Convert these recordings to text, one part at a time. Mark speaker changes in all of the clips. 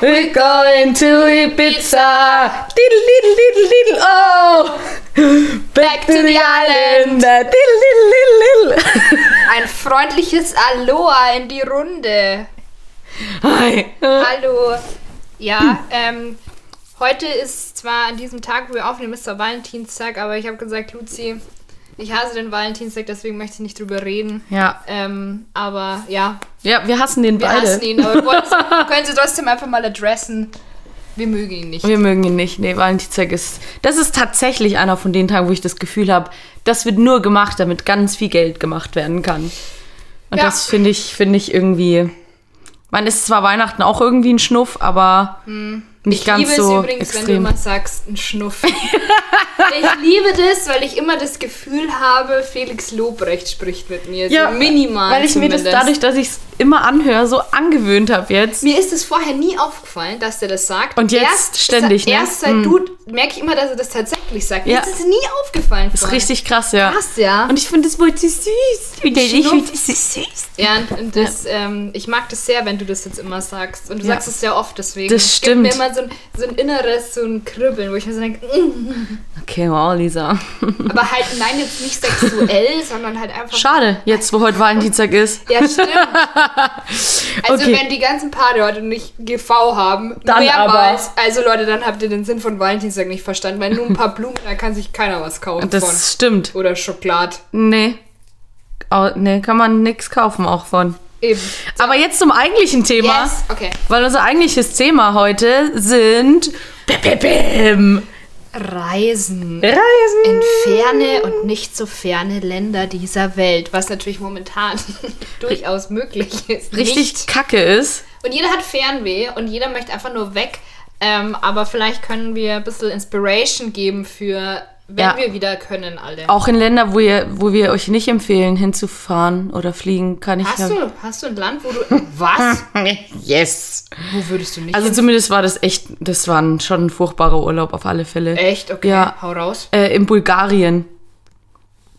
Speaker 1: we're going to Ibiza. Diddle, diddle, diddle, diddle, oh. Back to the island. Diddle, diddle, diddle, diddle.
Speaker 2: Ein freundliches Aloha in die Runde.
Speaker 1: Hi.
Speaker 2: Hallo. Ja, ähm, heute ist zwar an diesem Tag, wo wir aufnehmen, ist der Valentinstag, aber ich habe gesagt, Luzi, ich hasse den Valentinstag, deswegen möchte ich nicht drüber reden.
Speaker 1: Ja.
Speaker 2: Ähm, aber ja,
Speaker 1: Ja, wir hassen den
Speaker 2: wir
Speaker 1: beide.
Speaker 2: hassen ihn, aber wir wir können sie trotzdem einfach mal adressen. Wir mögen ihn nicht.
Speaker 1: Wir mögen ihn nicht. Nee, Valentinstag ist. Das ist tatsächlich einer von den Tagen, wo ich das Gefühl habe, das wird nur gemacht, damit ganz viel Geld gemacht werden kann. Und
Speaker 2: Ja.
Speaker 1: das finde ich, finde ich irgendwie. Man ist zwar Weihnachten auch irgendwie ein Schnuff, aber nicht
Speaker 2: ich
Speaker 1: ganz
Speaker 2: liebe
Speaker 1: so
Speaker 2: es übrigens, wenn du
Speaker 1: extrem.
Speaker 2: immer sagst, ein Schnuff. ich liebe das, weil ich immer das Gefühl habe, Felix Lobrecht spricht mit mir.
Speaker 1: Ja,
Speaker 2: so minimal.
Speaker 1: Weil ich mir das
Speaker 2: zumindest.
Speaker 1: dadurch, dass ich es immer anhöre, so angewöhnt habe jetzt.
Speaker 2: Mir ist es vorher nie aufgefallen, dass der das sagt.
Speaker 1: Und jetzt
Speaker 2: erst,
Speaker 1: ständig, ne?
Speaker 2: Erst seit
Speaker 1: Hm.
Speaker 2: du merke ich immer, dass er das tatsächlich sagt. Mir
Speaker 1: Ja.
Speaker 2: ist es nie aufgefallen.
Speaker 1: Das ist
Speaker 2: vorher.
Speaker 1: richtig krass, ja.
Speaker 2: krass, ja.
Speaker 1: Und ich finde das Wort so süß. Und ich
Speaker 2: Schnuff.
Speaker 1: finde das süß.
Speaker 2: ja, und, das, ähm, ich mag das sehr, wenn du das jetzt immer sagst. Und du
Speaker 1: Ja.
Speaker 2: sagst es sehr oft, deswegen.
Speaker 1: Das
Speaker 2: Es gibt mir
Speaker 1: stimmt.
Speaker 2: immer so ein, so ein inneres, so ein Kribbeln, wo ich mir so denke, mm.
Speaker 1: Okay, wow, Lisa.
Speaker 2: aber halt, nein, jetzt nicht sexuell, sondern halt einfach.
Speaker 1: Schade, jetzt wo heute Valentinstag ist.
Speaker 2: Ja, stimmt. Also
Speaker 1: Okay.
Speaker 2: wenn die ganzen Paare heute nicht GV haben,
Speaker 1: Dann
Speaker 2: mehrmals, also Leute, dann habt ihr den Sinn von Valentinstag nicht verstanden, weil nur ein paar Blumen, da kann sich keiner was kaufen
Speaker 1: Das
Speaker 2: von.
Speaker 1: stimmt.
Speaker 2: Oder Schokolade.
Speaker 1: Nee. Au- Nee, kann man nichts kaufen auch von.
Speaker 2: Eben.
Speaker 1: Aber jetzt zum eigentlichen Thema.
Speaker 2: Yes, okay.
Speaker 1: Weil unser eigentliches Thema heute sind Bäm, bäm, bäm.
Speaker 2: Reisen.
Speaker 1: Reisen.
Speaker 2: In ferne und nicht so ferne Länder dieser Welt, was natürlich momentan durchaus möglich ist.
Speaker 1: Richtig
Speaker 2: Nicht.
Speaker 1: kacke ist.
Speaker 2: Und jeder hat Fernweh und jeder möchte einfach nur weg. Ähm, aber vielleicht können wir ein bisschen Inspiration geben für, wenn
Speaker 1: Ja.
Speaker 2: wir wieder können, alle.
Speaker 1: Auch in Länder, wo, ihr, wo wir euch nicht empfehlen, hinzufahren oder fliegen, kann ich
Speaker 2: Hast
Speaker 1: ja.
Speaker 2: du, hast du ein Land, wo du. Was?
Speaker 1: Yes.
Speaker 2: Wo würdest du nicht?
Speaker 1: Also zumindest war das echt, das war ein, schon ein furchtbarer Urlaub auf alle Fälle.
Speaker 2: Echt? Okay,
Speaker 1: Ja.
Speaker 2: hau raus.
Speaker 1: Äh, in Bulgarien.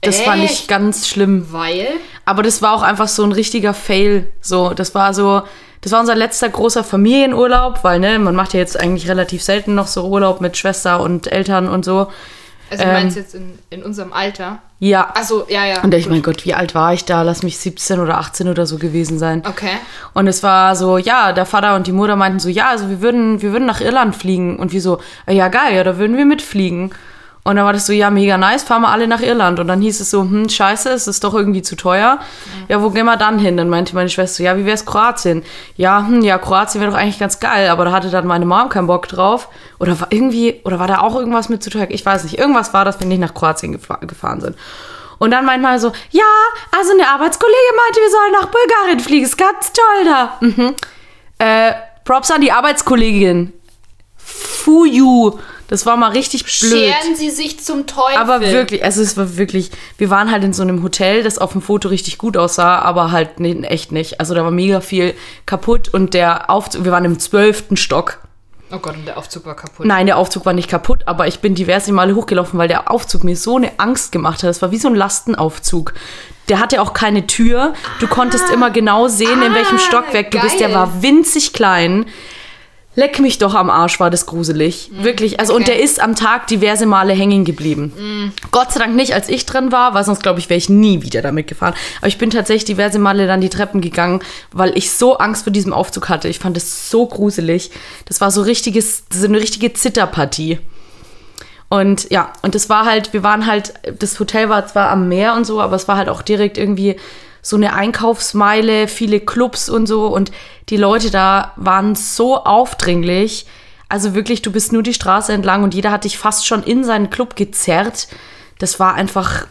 Speaker 1: Das fand ich
Speaker 2: Echt?
Speaker 1: ganz schlimm.
Speaker 2: Weil.
Speaker 1: Aber das war auch einfach so ein richtiger Fail. So, das war so, das war unser letzter großer Familienurlaub, weil ne, man macht ja jetzt eigentlich relativ selten noch so Urlaub mit Schwester und Eltern und so.
Speaker 2: Also du
Speaker 1: Ähm.
Speaker 2: meinst jetzt in, in unserem Alter?
Speaker 1: Ja.
Speaker 2: Achso, ja, ja.
Speaker 1: Und ich
Speaker 2: gut.
Speaker 1: mein Gott, wie alt war ich da? Lass mich 17 oder 18 oder so gewesen sein.
Speaker 2: Okay.
Speaker 1: Und es war so, ja, der Vater und die Mutter meinten so, ja, also wir würden, wir würden nach Irland fliegen. Und wir so, "Ah, ja geil, ja, da würden wir mitfliegen. Und dann war das so, ja, mega nice, fahren wir alle nach Irland. Und dann hieß es so, hm, scheiße, es ist doch irgendwie zu teuer. Ja, wo gehen wir dann hin? Dann meinte meine Schwester, ja, wie wär's Kroatien? Ja, hm, ja, Kroatien wäre doch eigentlich ganz geil, aber da hatte dann meine Mom keinen Bock drauf. Oder war irgendwie, oder war da auch irgendwas mit zu teuer? Ich weiß nicht. Irgendwas war, dass wir nicht nach Kroatien gefahren sind. Und dann meint man so, ja, also eine Arbeitskollege meinte, wir sollen nach Bulgarien fliegen. Ist ganz toll da. Mhm. Äh, Props an die Arbeitskollegin. Fuju. Das war mal richtig blöd.
Speaker 2: Scheren sie sich zum Teufel.
Speaker 1: Aber wirklich, also es war wirklich, wir waren halt in so einem Hotel, das auf dem Foto richtig gut aussah, aber halt nee, echt nicht. Also da war mega viel kaputt und der Aufzug, wir waren im zwölften Stock.
Speaker 2: Oh Gott, und der Aufzug war kaputt.
Speaker 1: Nein, der Aufzug war nicht kaputt, aber ich bin diverse Male hochgelaufen, weil der Aufzug mir so eine Angst gemacht hat. Das war wie so ein Lastenaufzug. Der hatte auch keine Tür. Du konntest immer genau sehen, in welchem
Speaker 2: Ah,
Speaker 1: Stockwerk du bist. Der
Speaker 2: geil.
Speaker 1: war winzig klein. Leck mich doch am Arsch, war das gruselig. Wirklich. Also, und
Speaker 2: okay.
Speaker 1: der ist am Tag diverse Male hängen geblieben. Gott sei Dank nicht, als ich drin war, weil sonst, glaube ich, wäre ich nie wieder damit gefahren. Aber ich bin tatsächlich diverse Male dann die Treppen gegangen, weil ich so Angst vor diesem Aufzug hatte. Ich fand es so gruselig. Das war so richtiges, so eine richtige Zitterpartie. Und ja, und das war halt, wir waren halt, das Hotel war zwar am Meer und so, aber es war halt auch direkt irgendwie so eine Einkaufsmeile, viele Clubs und so. Und die Leute da waren so aufdringlich. Also wirklich, du bist nur die Straße entlang und jeder hat dich fast schon in seinen Club gezerrt. Das war einfach.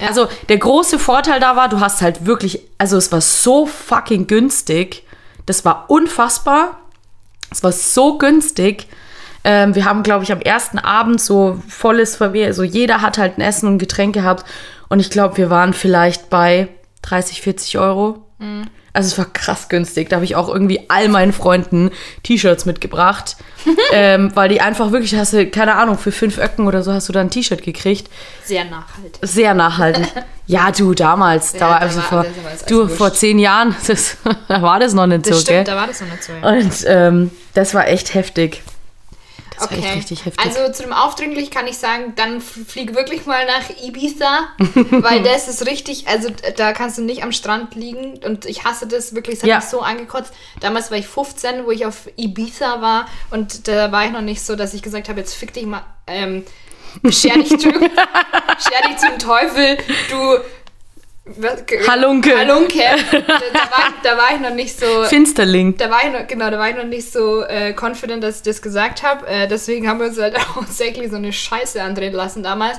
Speaker 1: Also der große Vorteil da war, du hast halt wirklich, also es war so fucking günstig. Das war unfassbar. Es war so günstig. Ähm, wir haben, glaube ich, am ersten Abend so volles Verwehr, also jeder hat halt ein Essen und Getränk gehabt. Und ich glaube, wir waren vielleicht bei 30, 40 Euro. Also es war krass günstig. Da habe ich auch irgendwie all meinen Freunden T-Shirts mitgebracht. ähm, weil die einfach wirklich, hast du, keine Ahnung, für fünf Öcken oder so hast du da ein T-Shirt gekriegt.
Speaker 2: Sehr nachhaltig.
Speaker 1: Sehr nachhaltig. Ja, du, damals, da
Speaker 2: Ja,
Speaker 1: war
Speaker 2: da
Speaker 1: also
Speaker 2: war
Speaker 1: vor,
Speaker 2: alles aber als
Speaker 1: du,
Speaker 2: wurscht.
Speaker 1: vor zehn Jahren, das, da war das noch nicht
Speaker 2: Das
Speaker 1: so,
Speaker 2: stimmt,
Speaker 1: gell?
Speaker 2: da war das noch nicht so. Ja.
Speaker 1: Und ähm, Das war echt heftig. Das war echt richtig heftig.
Speaker 2: Also zu dem Aufdringlich kann ich sagen, dann f- fliege wirklich mal nach Ibiza, weil das ist richtig, also da kannst du nicht am Strand liegen und ich hasse das wirklich, es hat
Speaker 1: Ja.
Speaker 2: mich so angekotzt. Damals war ich 15, wo ich auf Ibiza war und da war ich noch nicht so, dass ich gesagt habe, jetzt fick dich mal, ähm, scher dich, Entschuldigung, scher dich zum Teufel, du was-
Speaker 1: Halunke.
Speaker 2: Halunke. Da, war, da war ich noch nicht so
Speaker 1: Finsterling.
Speaker 2: da war ich noch, genau, da war ich noch nicht so äh, confident, dass ich das gesagt habe. Äh, deswegen haben wir uns halt auch tatsächlich so eine Scheiße andrehen lassen damals.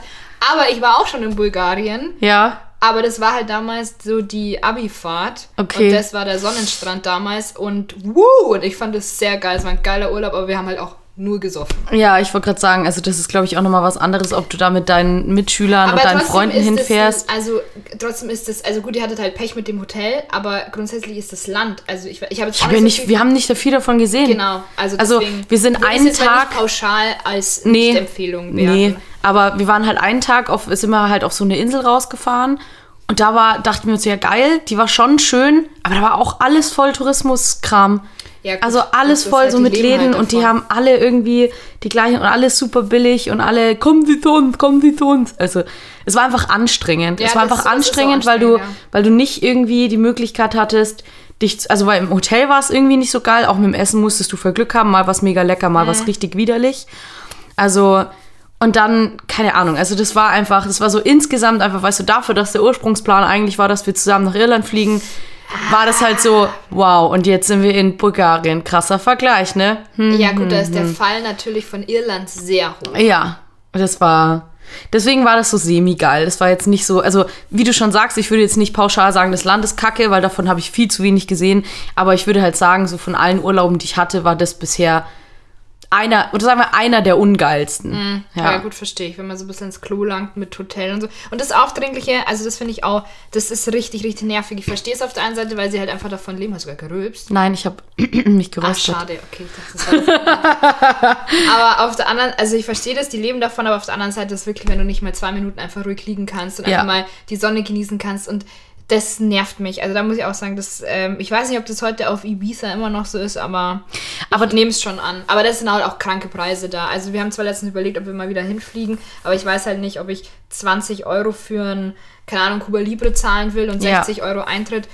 Speaker 2: Aber ich war auch schon in Bulgarien.
Speaker 1: Ja.
Speaker 2: Aber das war halt damals so die Abi-Fahrt.
Speaker 1: Okay.
Speaker 2: Und das war der Sonnenstrand damals. Und wuh, und ich fand es sehr geil. Es war ein geiler Urlaub, aber wir haben halt auch nur gesoffen.
Speaker 1: Ja, ich wollte gerade sagen, also das ist, glaube ich, auch nochmal was anderes, ob du da mit deinen Mitschülern und deinen Freunden hinfährst.
Speaker 2: Ein, also trotzdem ist es, also gut, ihr hattet halt Pech mit dem Hotel, aber grundsätzlich ist das Land. Also ich, ich habe jetzt
Speaker 1: Ich
Speaker 2: auch
Speaker 1: hab ja nicht,
Speaker 2: viel-
Speaker 1: wir haben nicht so viel davon gesehen.
Speaker 2: Genau, also,
Speaker 1: Also,
Speaker 2: deswegen,
Speaker 1: wir sind einen Tag-
Speaker 2: nicht pauschal als
Speaker 1: Nee.
Speaker 2: Werten.
Speaker 1: Nee, aber wir waren halt einen Tag auf, sind wir halt auf so eine Insel rausgefahren. Und da war, dachten wir uns, ja geil, die war schon schön, aber da war auch alles voll Tourismuskram.
Speaker 2: Ja, gut,
Speaker 1: also alles voll
Speaker 2: halt,
Speaker 1: so mit Läden
Speaker 2: halt
Speaker 1: und die haben alle irgendwie die gleichen und alles super billig und alle, kommen Sie zu uns, kommen Sie zu uns. Also es war einfach anstrengend.
Speaker 2: Ja,
Speaker 1: es war einfach
Speaker 2: ist so
Speaker 1: anstrengend, weil du,
Speaker 2: anstrengend, ja.
Speaker 1: weil du nicht irgendwie die Möglichkeit hattest, dich, zu- also weil im Hotel war es irgendwie nicht so geil, auch mit dem Essen musstest du voll Glück haben, mal was mega lecker, mal
Speaker 2: Mhm.
Speaker 1: was richtig widerlich. Also, und dann, keine Ahnung, also das war einfach, das war so insgesamt einfach, weißt du, dafür, dass der Ursprungsplan eigentlich war, dass wir zusammen nach Irland fliegen, war das halt so, wow, und jetzt sind wir in Bulgarien. Krasser Vergleich, ne? Hm.
Speaker 2: Ja, gut, da ist der Fall natürlich von Irland sehr hoch.
Speaker 1: Ja, das war. Deswegen war das so semi-geil. Das war jetzt nicht so, also wie du schon sagst, ich würde jetzt nicht pauschal sagen, das Land ist kacke, weil davon habe ich viel zu wenig gesehen. Aber ich würde halt sagen, so von allen Urlauben, die ich hatte, war das bisher einer, oder sagen wir, einer der ungeilsten.
Speaker 2: Ja. gut, verstehe ich, wenn man so ein bisschen ins Klo langt mit Hotel und so. Und das Aufdringliche, also das finde ich auch, das ist richtig, richtig nervig. Ich verstehe es auf der einen Seite, weil sie halt einfach davon leben, hast du sogar gerülpst.
Speaker 1: Nein, ich habe mich
Speaker 2: Ach,
Speaker 1: geröstet.
Speaker 2: schade, okay. Ich dachte, das war aber auf der anderen, also ich verstehe das, die leben davon, aber auf der anderen Seite ist wirklich, wenn du nicht mal zwei Minuten einfach ruhig liegen kannst und
Speaker 1: Ja.
Speaker 2: einfach mal die Sonne genießen kannst und das nervt mich. Also da muss ich auch sagen, dass, ähm, ich weiß nicht, ob das heute auf Ibiza immer noch so ist, aber, aber ich nehme es schon an. Aber das sind halt auch kranke Preise da. Also wir haben zwar letztens überlegt, ob wir mal wieder hinfliegen, aber ich weiß halt nicht, ob ich 20 Euro für ein, keine Ahnung, Cuba Libre zahlen will und
Speaker 1: Ja.
Speaker 2: 60 Euro Eintritt.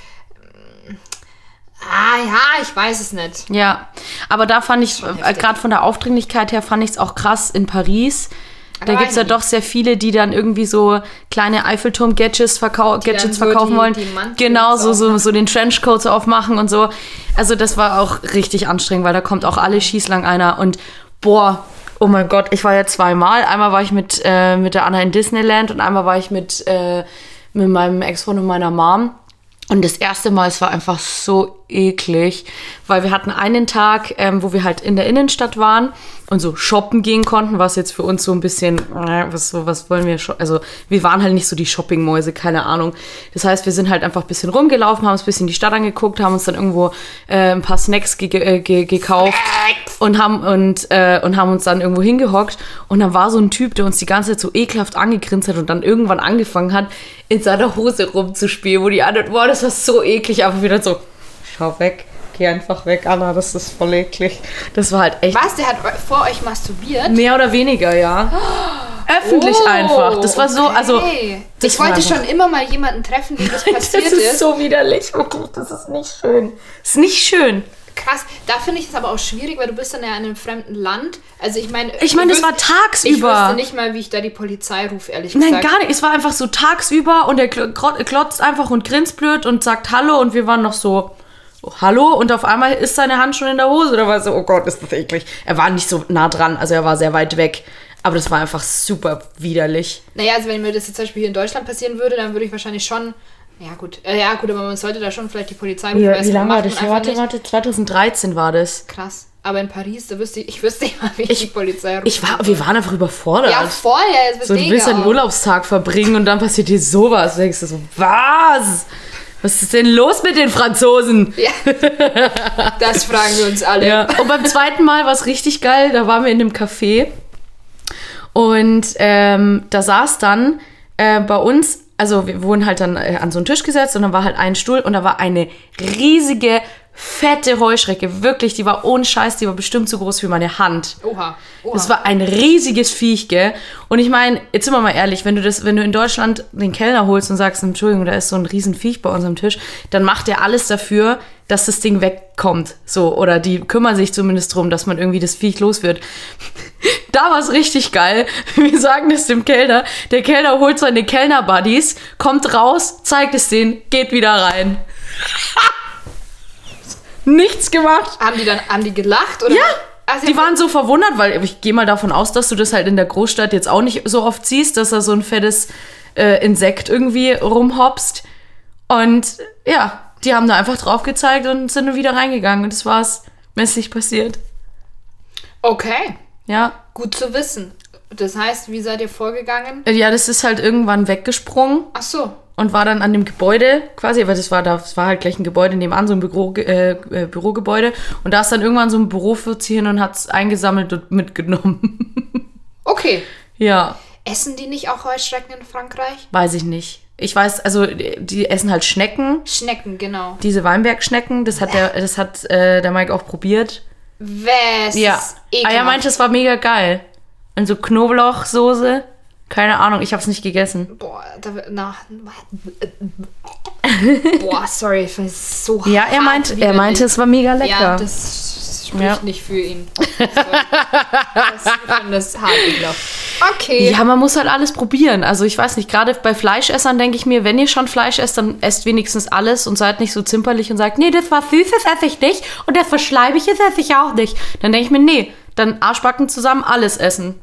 Speaker 2: Ah ja, ich weiß es nicht.
Speaker 1: Ja, aber da fand ich, äh, gerade von der Aufdringlichkeit her, fand ich es auch krass in Paris. Da gibt es ja doch sehr viele, die dann irgendwie so kleine Eiffelturm-Gadgets verkau Gadgets verkaufen
Speaker 2: die-
Speaker 1: wollen.
Speaker 2: die
Speaker 1: genau,
Speaker 2: so,
Speaker 1: so, so den Trenchcoat so aufmachen und so. Also das war auch richtig anstrengend, weil da kommt auch alle schießlang einer und boah, oh mein Gott, ich war ja zweimal. Einmal war ich mit, äh, mit der Anna in Disneyland und einmal war ich mit, äh, mit meinem Ex-Freund und meiner Mom. Und das erste Mal, es war einfach so eklig, weil wir hatten einen Tag, ähm, wo wir halt in der Innenstadt waren und so shoppen gehen konnten, was jetzt für uns so ein bisschen, äh, was, was wollen wir, also wir waren halt nicht so die Shoppingmäuse, keine Ahnung. Das heißt, wir sind halt einfach ein bisschen rumgelaufen, haben uns ein bisschen die Stadt angeguckt, haben uns dann irgendwo äh, ein paar Snacks ge äh, ge gekauft und haben, und, äh, und haben uns dann irgendwo hingehockt. Und dann war so ein Typ, der uns die ganze Zeit so ekelhaft angegrinst hat und dann irgendwann angefangen hat, in seiner Hose rumzuspielen, wo die anderen, boah, das war so eklig, aber wieder so, schau weg, geh einfach weg, Anna, das ist voll eklig. Das war halt echt
Speaker 2: Was? Der hat vor euch masturbiert?
Speaker 1: mehr oder weniger, ja. Öffentlich
Speaker 2: Oh,
Speaker 1: einfach. Das war so, also.
Speaker 2: okay.
Speaker 1: das
Speaker 2: ich wollte
Speaker 1: einfach-
Speaker 2: schon immer mal jemanden treffen, dem das
Speaker 1: Das
Speaker 2: passiert
Speaker 1: ist,
Speaker 2: ist.
Speaker 1: so widerlich, wirklich. Das ist nicht schön. Das ist nicht schön.
Speaker 2: Krass. Da finde ich es aber auch schwierig, weil du bist dann ja in einem fremden Land. Also ich meine...
Speaker 1: Ich meine, das war tagsüber.
Speaker 2: Ich wüsste nicht mal, wie ich da die Polizei rufe, ehrlich
Speaker 1: Nein,
Speaker 2: gesagt.
Speaker 1: gar nicht. Es war einfach so tagsüber und er klotzt einfach und grinst blöd und sagt Hallo und wir waren noch so, oh, Hallo und auf einmal ist seine Hand schon in der Hose. Da war so, oh Gott, ist das eklig. Er war nicht so nah dran, also er war sehr weit weg. Aber das war einfach super widerlich.
Speaker 2: Naja, also wenn mir das jetzt zum Beispiel hier in Deutschland passieren würde, dann würde ich wahrscheinlich schon... Ja gut, äh, ja gut, aber man sollte da schon vielleicht die Polizei weil es macht man einfach
Speaker 1: Warte,
Speaker 2: nicht.
Speaker 1: warte, 2013 war das.
Speaker 2: Krass. Aber in Paris, da wüsste ich, ich wüsste mal, wie ich, die Polizei rufe.
Speaker 1: Ich war, wir waren einfach überfordert.
Speaker 2: Ja, voll, ja, jetzt
Speaker 1: so, du willst einen Urlaubstag verbringen und dann passiert dir sowas. Du denkst dir so, was? Was ist denn los mit den Franzosen?
Speaker 2: Ja. Das fragen wir uns alle.
Speaker 1: Ja. Und beim zweiten Mal war es richtig geil. Da waren wir in einem Café und ähm, da saß dann äh, bei uns, also wir wurden halt dann äh, an so einen Tisch gesetzt und dann war halt ein Stuhl und da war eine riesige fette Heuschrecke, wirklich, die war ohne Scheiß, die war bestimmt so groß wie meine Hand.
Speaker 2: Oha. Oha.
Speaker 1: Das war ein riesiges Viech, gell? Und ich meine, jetzt sind wir mal ehrlich, wenn du das, wenn du in Deutschland den Kellner holst und sagst, Entschuldigung, da ist so ein riesen Viech bei uns am Tisch, dann macht er alles dafür, dass das Ding wegkommt. So, oder die kümmern sich zumindest drum, dass man irgendwie das Viech los wird. Da war es richtig geil. Wir sagen es dem Kellner. Der Kellner holt seine Kellner-Buddies, kommt raus, zeigt es denen, geht wieder rein. Nichts gemacht.
Speaker 2: haben die dann, haben die gelacht? Oder?
Speaker 1: Ja,
Speaker 2: Ach, sie
Speaker 1: die waren so verwundert, weil ich gehe mal davon aus, dass du das halt in der Großstadt jetzt auch nicht so oft siehst, dass da so ein fettes äh, Insekt irgendwie rumhopst. Und ja, die haben da einfach drauf gezeigt und sind dann wieder reingegangen. Und das war's. Mir ist nicht passiert.
Speaker 2: Okay.
Speaker 1: Ja.
Speaker 2: Gut zu wissen. Das heißt, wie seid ihr vorgegangen?
Speaker 1: Äh, Ja, das ist halt irgendwann weggesprungen
Speaker 2: Ach so.
Speaker 1: Und war dann an dem Gebäude quasi, weil das war da, das war halt gleich ein Gebäude nebenan, so ein Büro, äh, äh, Bürogebäude. Und da ist dann irgendwann so ein Bürofuzzi hin und hat's eingesammelt und mitgenommen.
Speaker 2: Okay.
Speaker 1: ja.
Speaker 2: Essen die nicht auch Heuschrecken in Frankreich?
Speaker 1: Weiß ich nicht. Ich weiß, also die essen halt Schnecken,
Speaker 2: Schnecken, genau.
Speaker 1: diese Weinbergschnecken. Das hat der, das hat äh, der Mike auch probiert.
Speaker 2: Was?
Speaker 1: Ja. Ah, er meinte, es war mega geil. Und so Knoblauchsoße. Keine Ahnung, ich hab's nicht gegessen.
Speaker 2: Boah, da, na, Boah, ich ich finde es so
Speaker 1: Ja, er
Speaker 2: hart
Speaker 1: meinte, er meinte, es war mega lecker.
Speaker 2: Ja, das spricht
Speaker 1: Ja.
Speaker 2: nicht für ihn. Sorry. das, ich das hart ekelhaft. Okay.
Speaker 1: Ja, man muss halt alles probieren. Also ich weiß nicht, gerade bei Fleischessern denke ich mir, wenn ihr schon Fleisch esst, dann esst wenigstens alles und seid nicht so zimperlich und sagt, nee, das war süß, das esse ich nicht und das was Schleibiges esse ich auch nicht. Dann denke ich mir, nee, dann Arschbacken zusammen alles essen.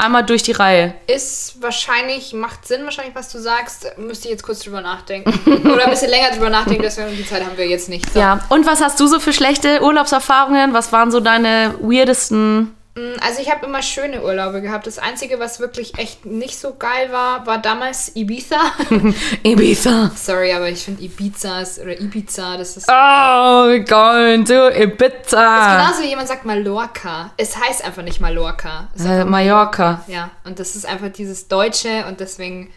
Speaker 1: Einmal durch die Reihe.
Speaker 2: Ist wahrscheinlich, macht Sinn wahrscheinlich, was du sagst. Müsste ich jetzt kurz drüber nachdenken. Oder ein bisschen länger drüber nachdenken, deswegen die Zeit haben wir jetzt nicht. So.
Speaker 1: Ja, und was hast du so für schlechte Urlaubserfahrungen? Was waren so deine weirdesten?
Speaker 2: Also ich habe immer schöne Urlaube gehabt. Das Einzige, was wirklich echt nicht so geil war, war damals Ibiza.
Speaker 1: Ibiza.
Speaker 2: Sorry, aber ich finde Ibiza ist, oder Ibiza, das ist...
Speaker 1: Oh, we're going to Ibiza.
Speaker 2: Genauso wie jemand sagt Mallorca. Es heißt einfach nicht Mallorca. Ist
Speaker 1: Äh, Mallorca.
Speaker 2: Ja, und das ist einfach dieses Deutsche und deswegen,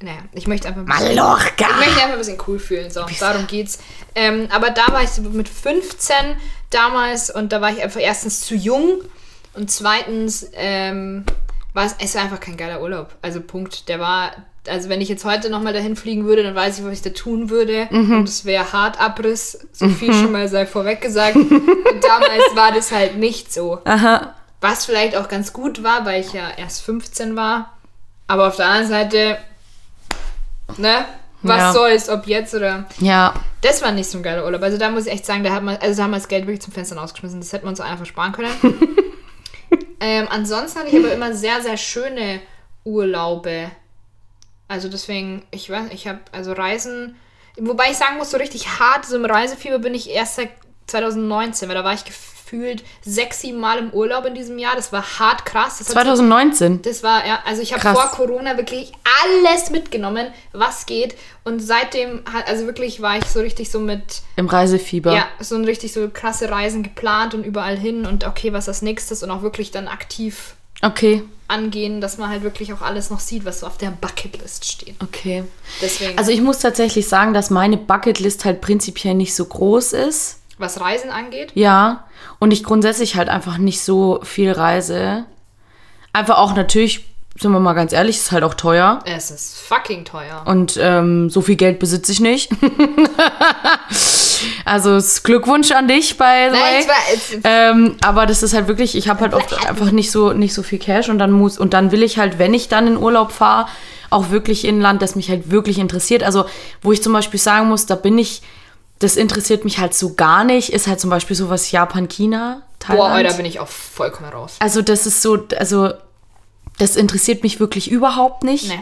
Speaker 2: naja, ich möchte einfach ein bisschen,
Speaker 1: Mallorca.
Speaker 2: ich möchte einfach ein bisschen cool fühlen, so, darum geht's. Ähm, aber da war ich mit 15 damals und da war ich einfach erstens zu jung und zweitens ähm, war es, es war einfach kein geiler Urlaub. Also Punkt, der war, also wenn ich jetzt heute nochmal dahin fliegen würde, dann weiß ich, was ich da tun würde und es wäre hart Abriss, so viel schon mal sei vorweg gesagt. und damals war das halt nicht so.
Speaker 1: Aha.
Speaker 2: Was vielleicht auch ganz gut war, weil ich ja erst 15 war. Aber auf der anderen Seite, ne? Was
Speaker 1: Ja.
Speaker 2: soll's, ob jetzt oder.
Speaker 1: Ja.
Speaker 2: Das war nicht so ein geiler Urlaub. Also da muss ich echt sagen, da hat man, also da haben wir das Geld wirklich zum Fenster rausgeschmissen. Das hätte man uns einfach sparen können. ähm, ansonsten hatte ich aber immer sehr, sehr schöne Urlaube. Also deswegen, ich weiß, ich habe also Reisen, wobei ich sagen muss, so richtig hart, so im Reisefieber bin ich erst seit 2019, weil da war ich gefühlt sieben Mal im Urlaub in diesem Jahr. Das war hart krass. Das hat so-
Speaker 1: 2019.
Speaker 2: das war, ja, also ich habe vor Corona wirklich alles mitgenommen, was geht. Und seitdem, also wirklich war ich so richtig so mit,
Speaker 1: Im Reisefieber.
Speaker 2: ja, so ein richtig so krasse Reisen geplant und überall hin und okay, was als nächstes und auch wirklich dann aktiv
Speaker 1: Okay.
Speaker 2: angehen, dass man halt wirklich auch alles noch sieht, was so auf der Bucketlist steht.
Speaker 1: Okay.
Speaker 2: Deswegen,
Speaker 1: Also ich muss tatsächlich sagen, dass meine Bucketlist halt prinzipiell nicht so groß ist.
Speaker 2: Was Reisen angeht,
Speaker 1: Ja. Und ich grundsätzlich halt einfach nicht so viel reise. Einfach auch natürlich, sind wir mal ganz ehrlich, ist halt auch teuer.
Speaker 2: es ist fucking teuer.
Speaker 1: Und ähm, so viel Geld besitze ich nicht. also Glückwunsch an dich, the
Speaker 2: Nein,
Speaker 1: Ähm, aber das ist halt wirklich, ich habe halt oft einfach nicht so, nicht so viel Cash und dann muss, und dann will ich halt, wenn ich dann in Urlaub fahre, auch wirklich in ein Land, das mich halt wirklich interessiert. Also, wo ich zum Beispiel sagen muss, da bin ich, das interessiert mich halt so gar nicht, ist halt zum Beispiel sowas Japan, China, Thailand.
Speaker 2: Boah, da bin ich auch vollkommen raus.
Speaker 1: also, das ist so, also, das interessiert mich wirklich überhaupt nicht.
Speaker 2: Nee.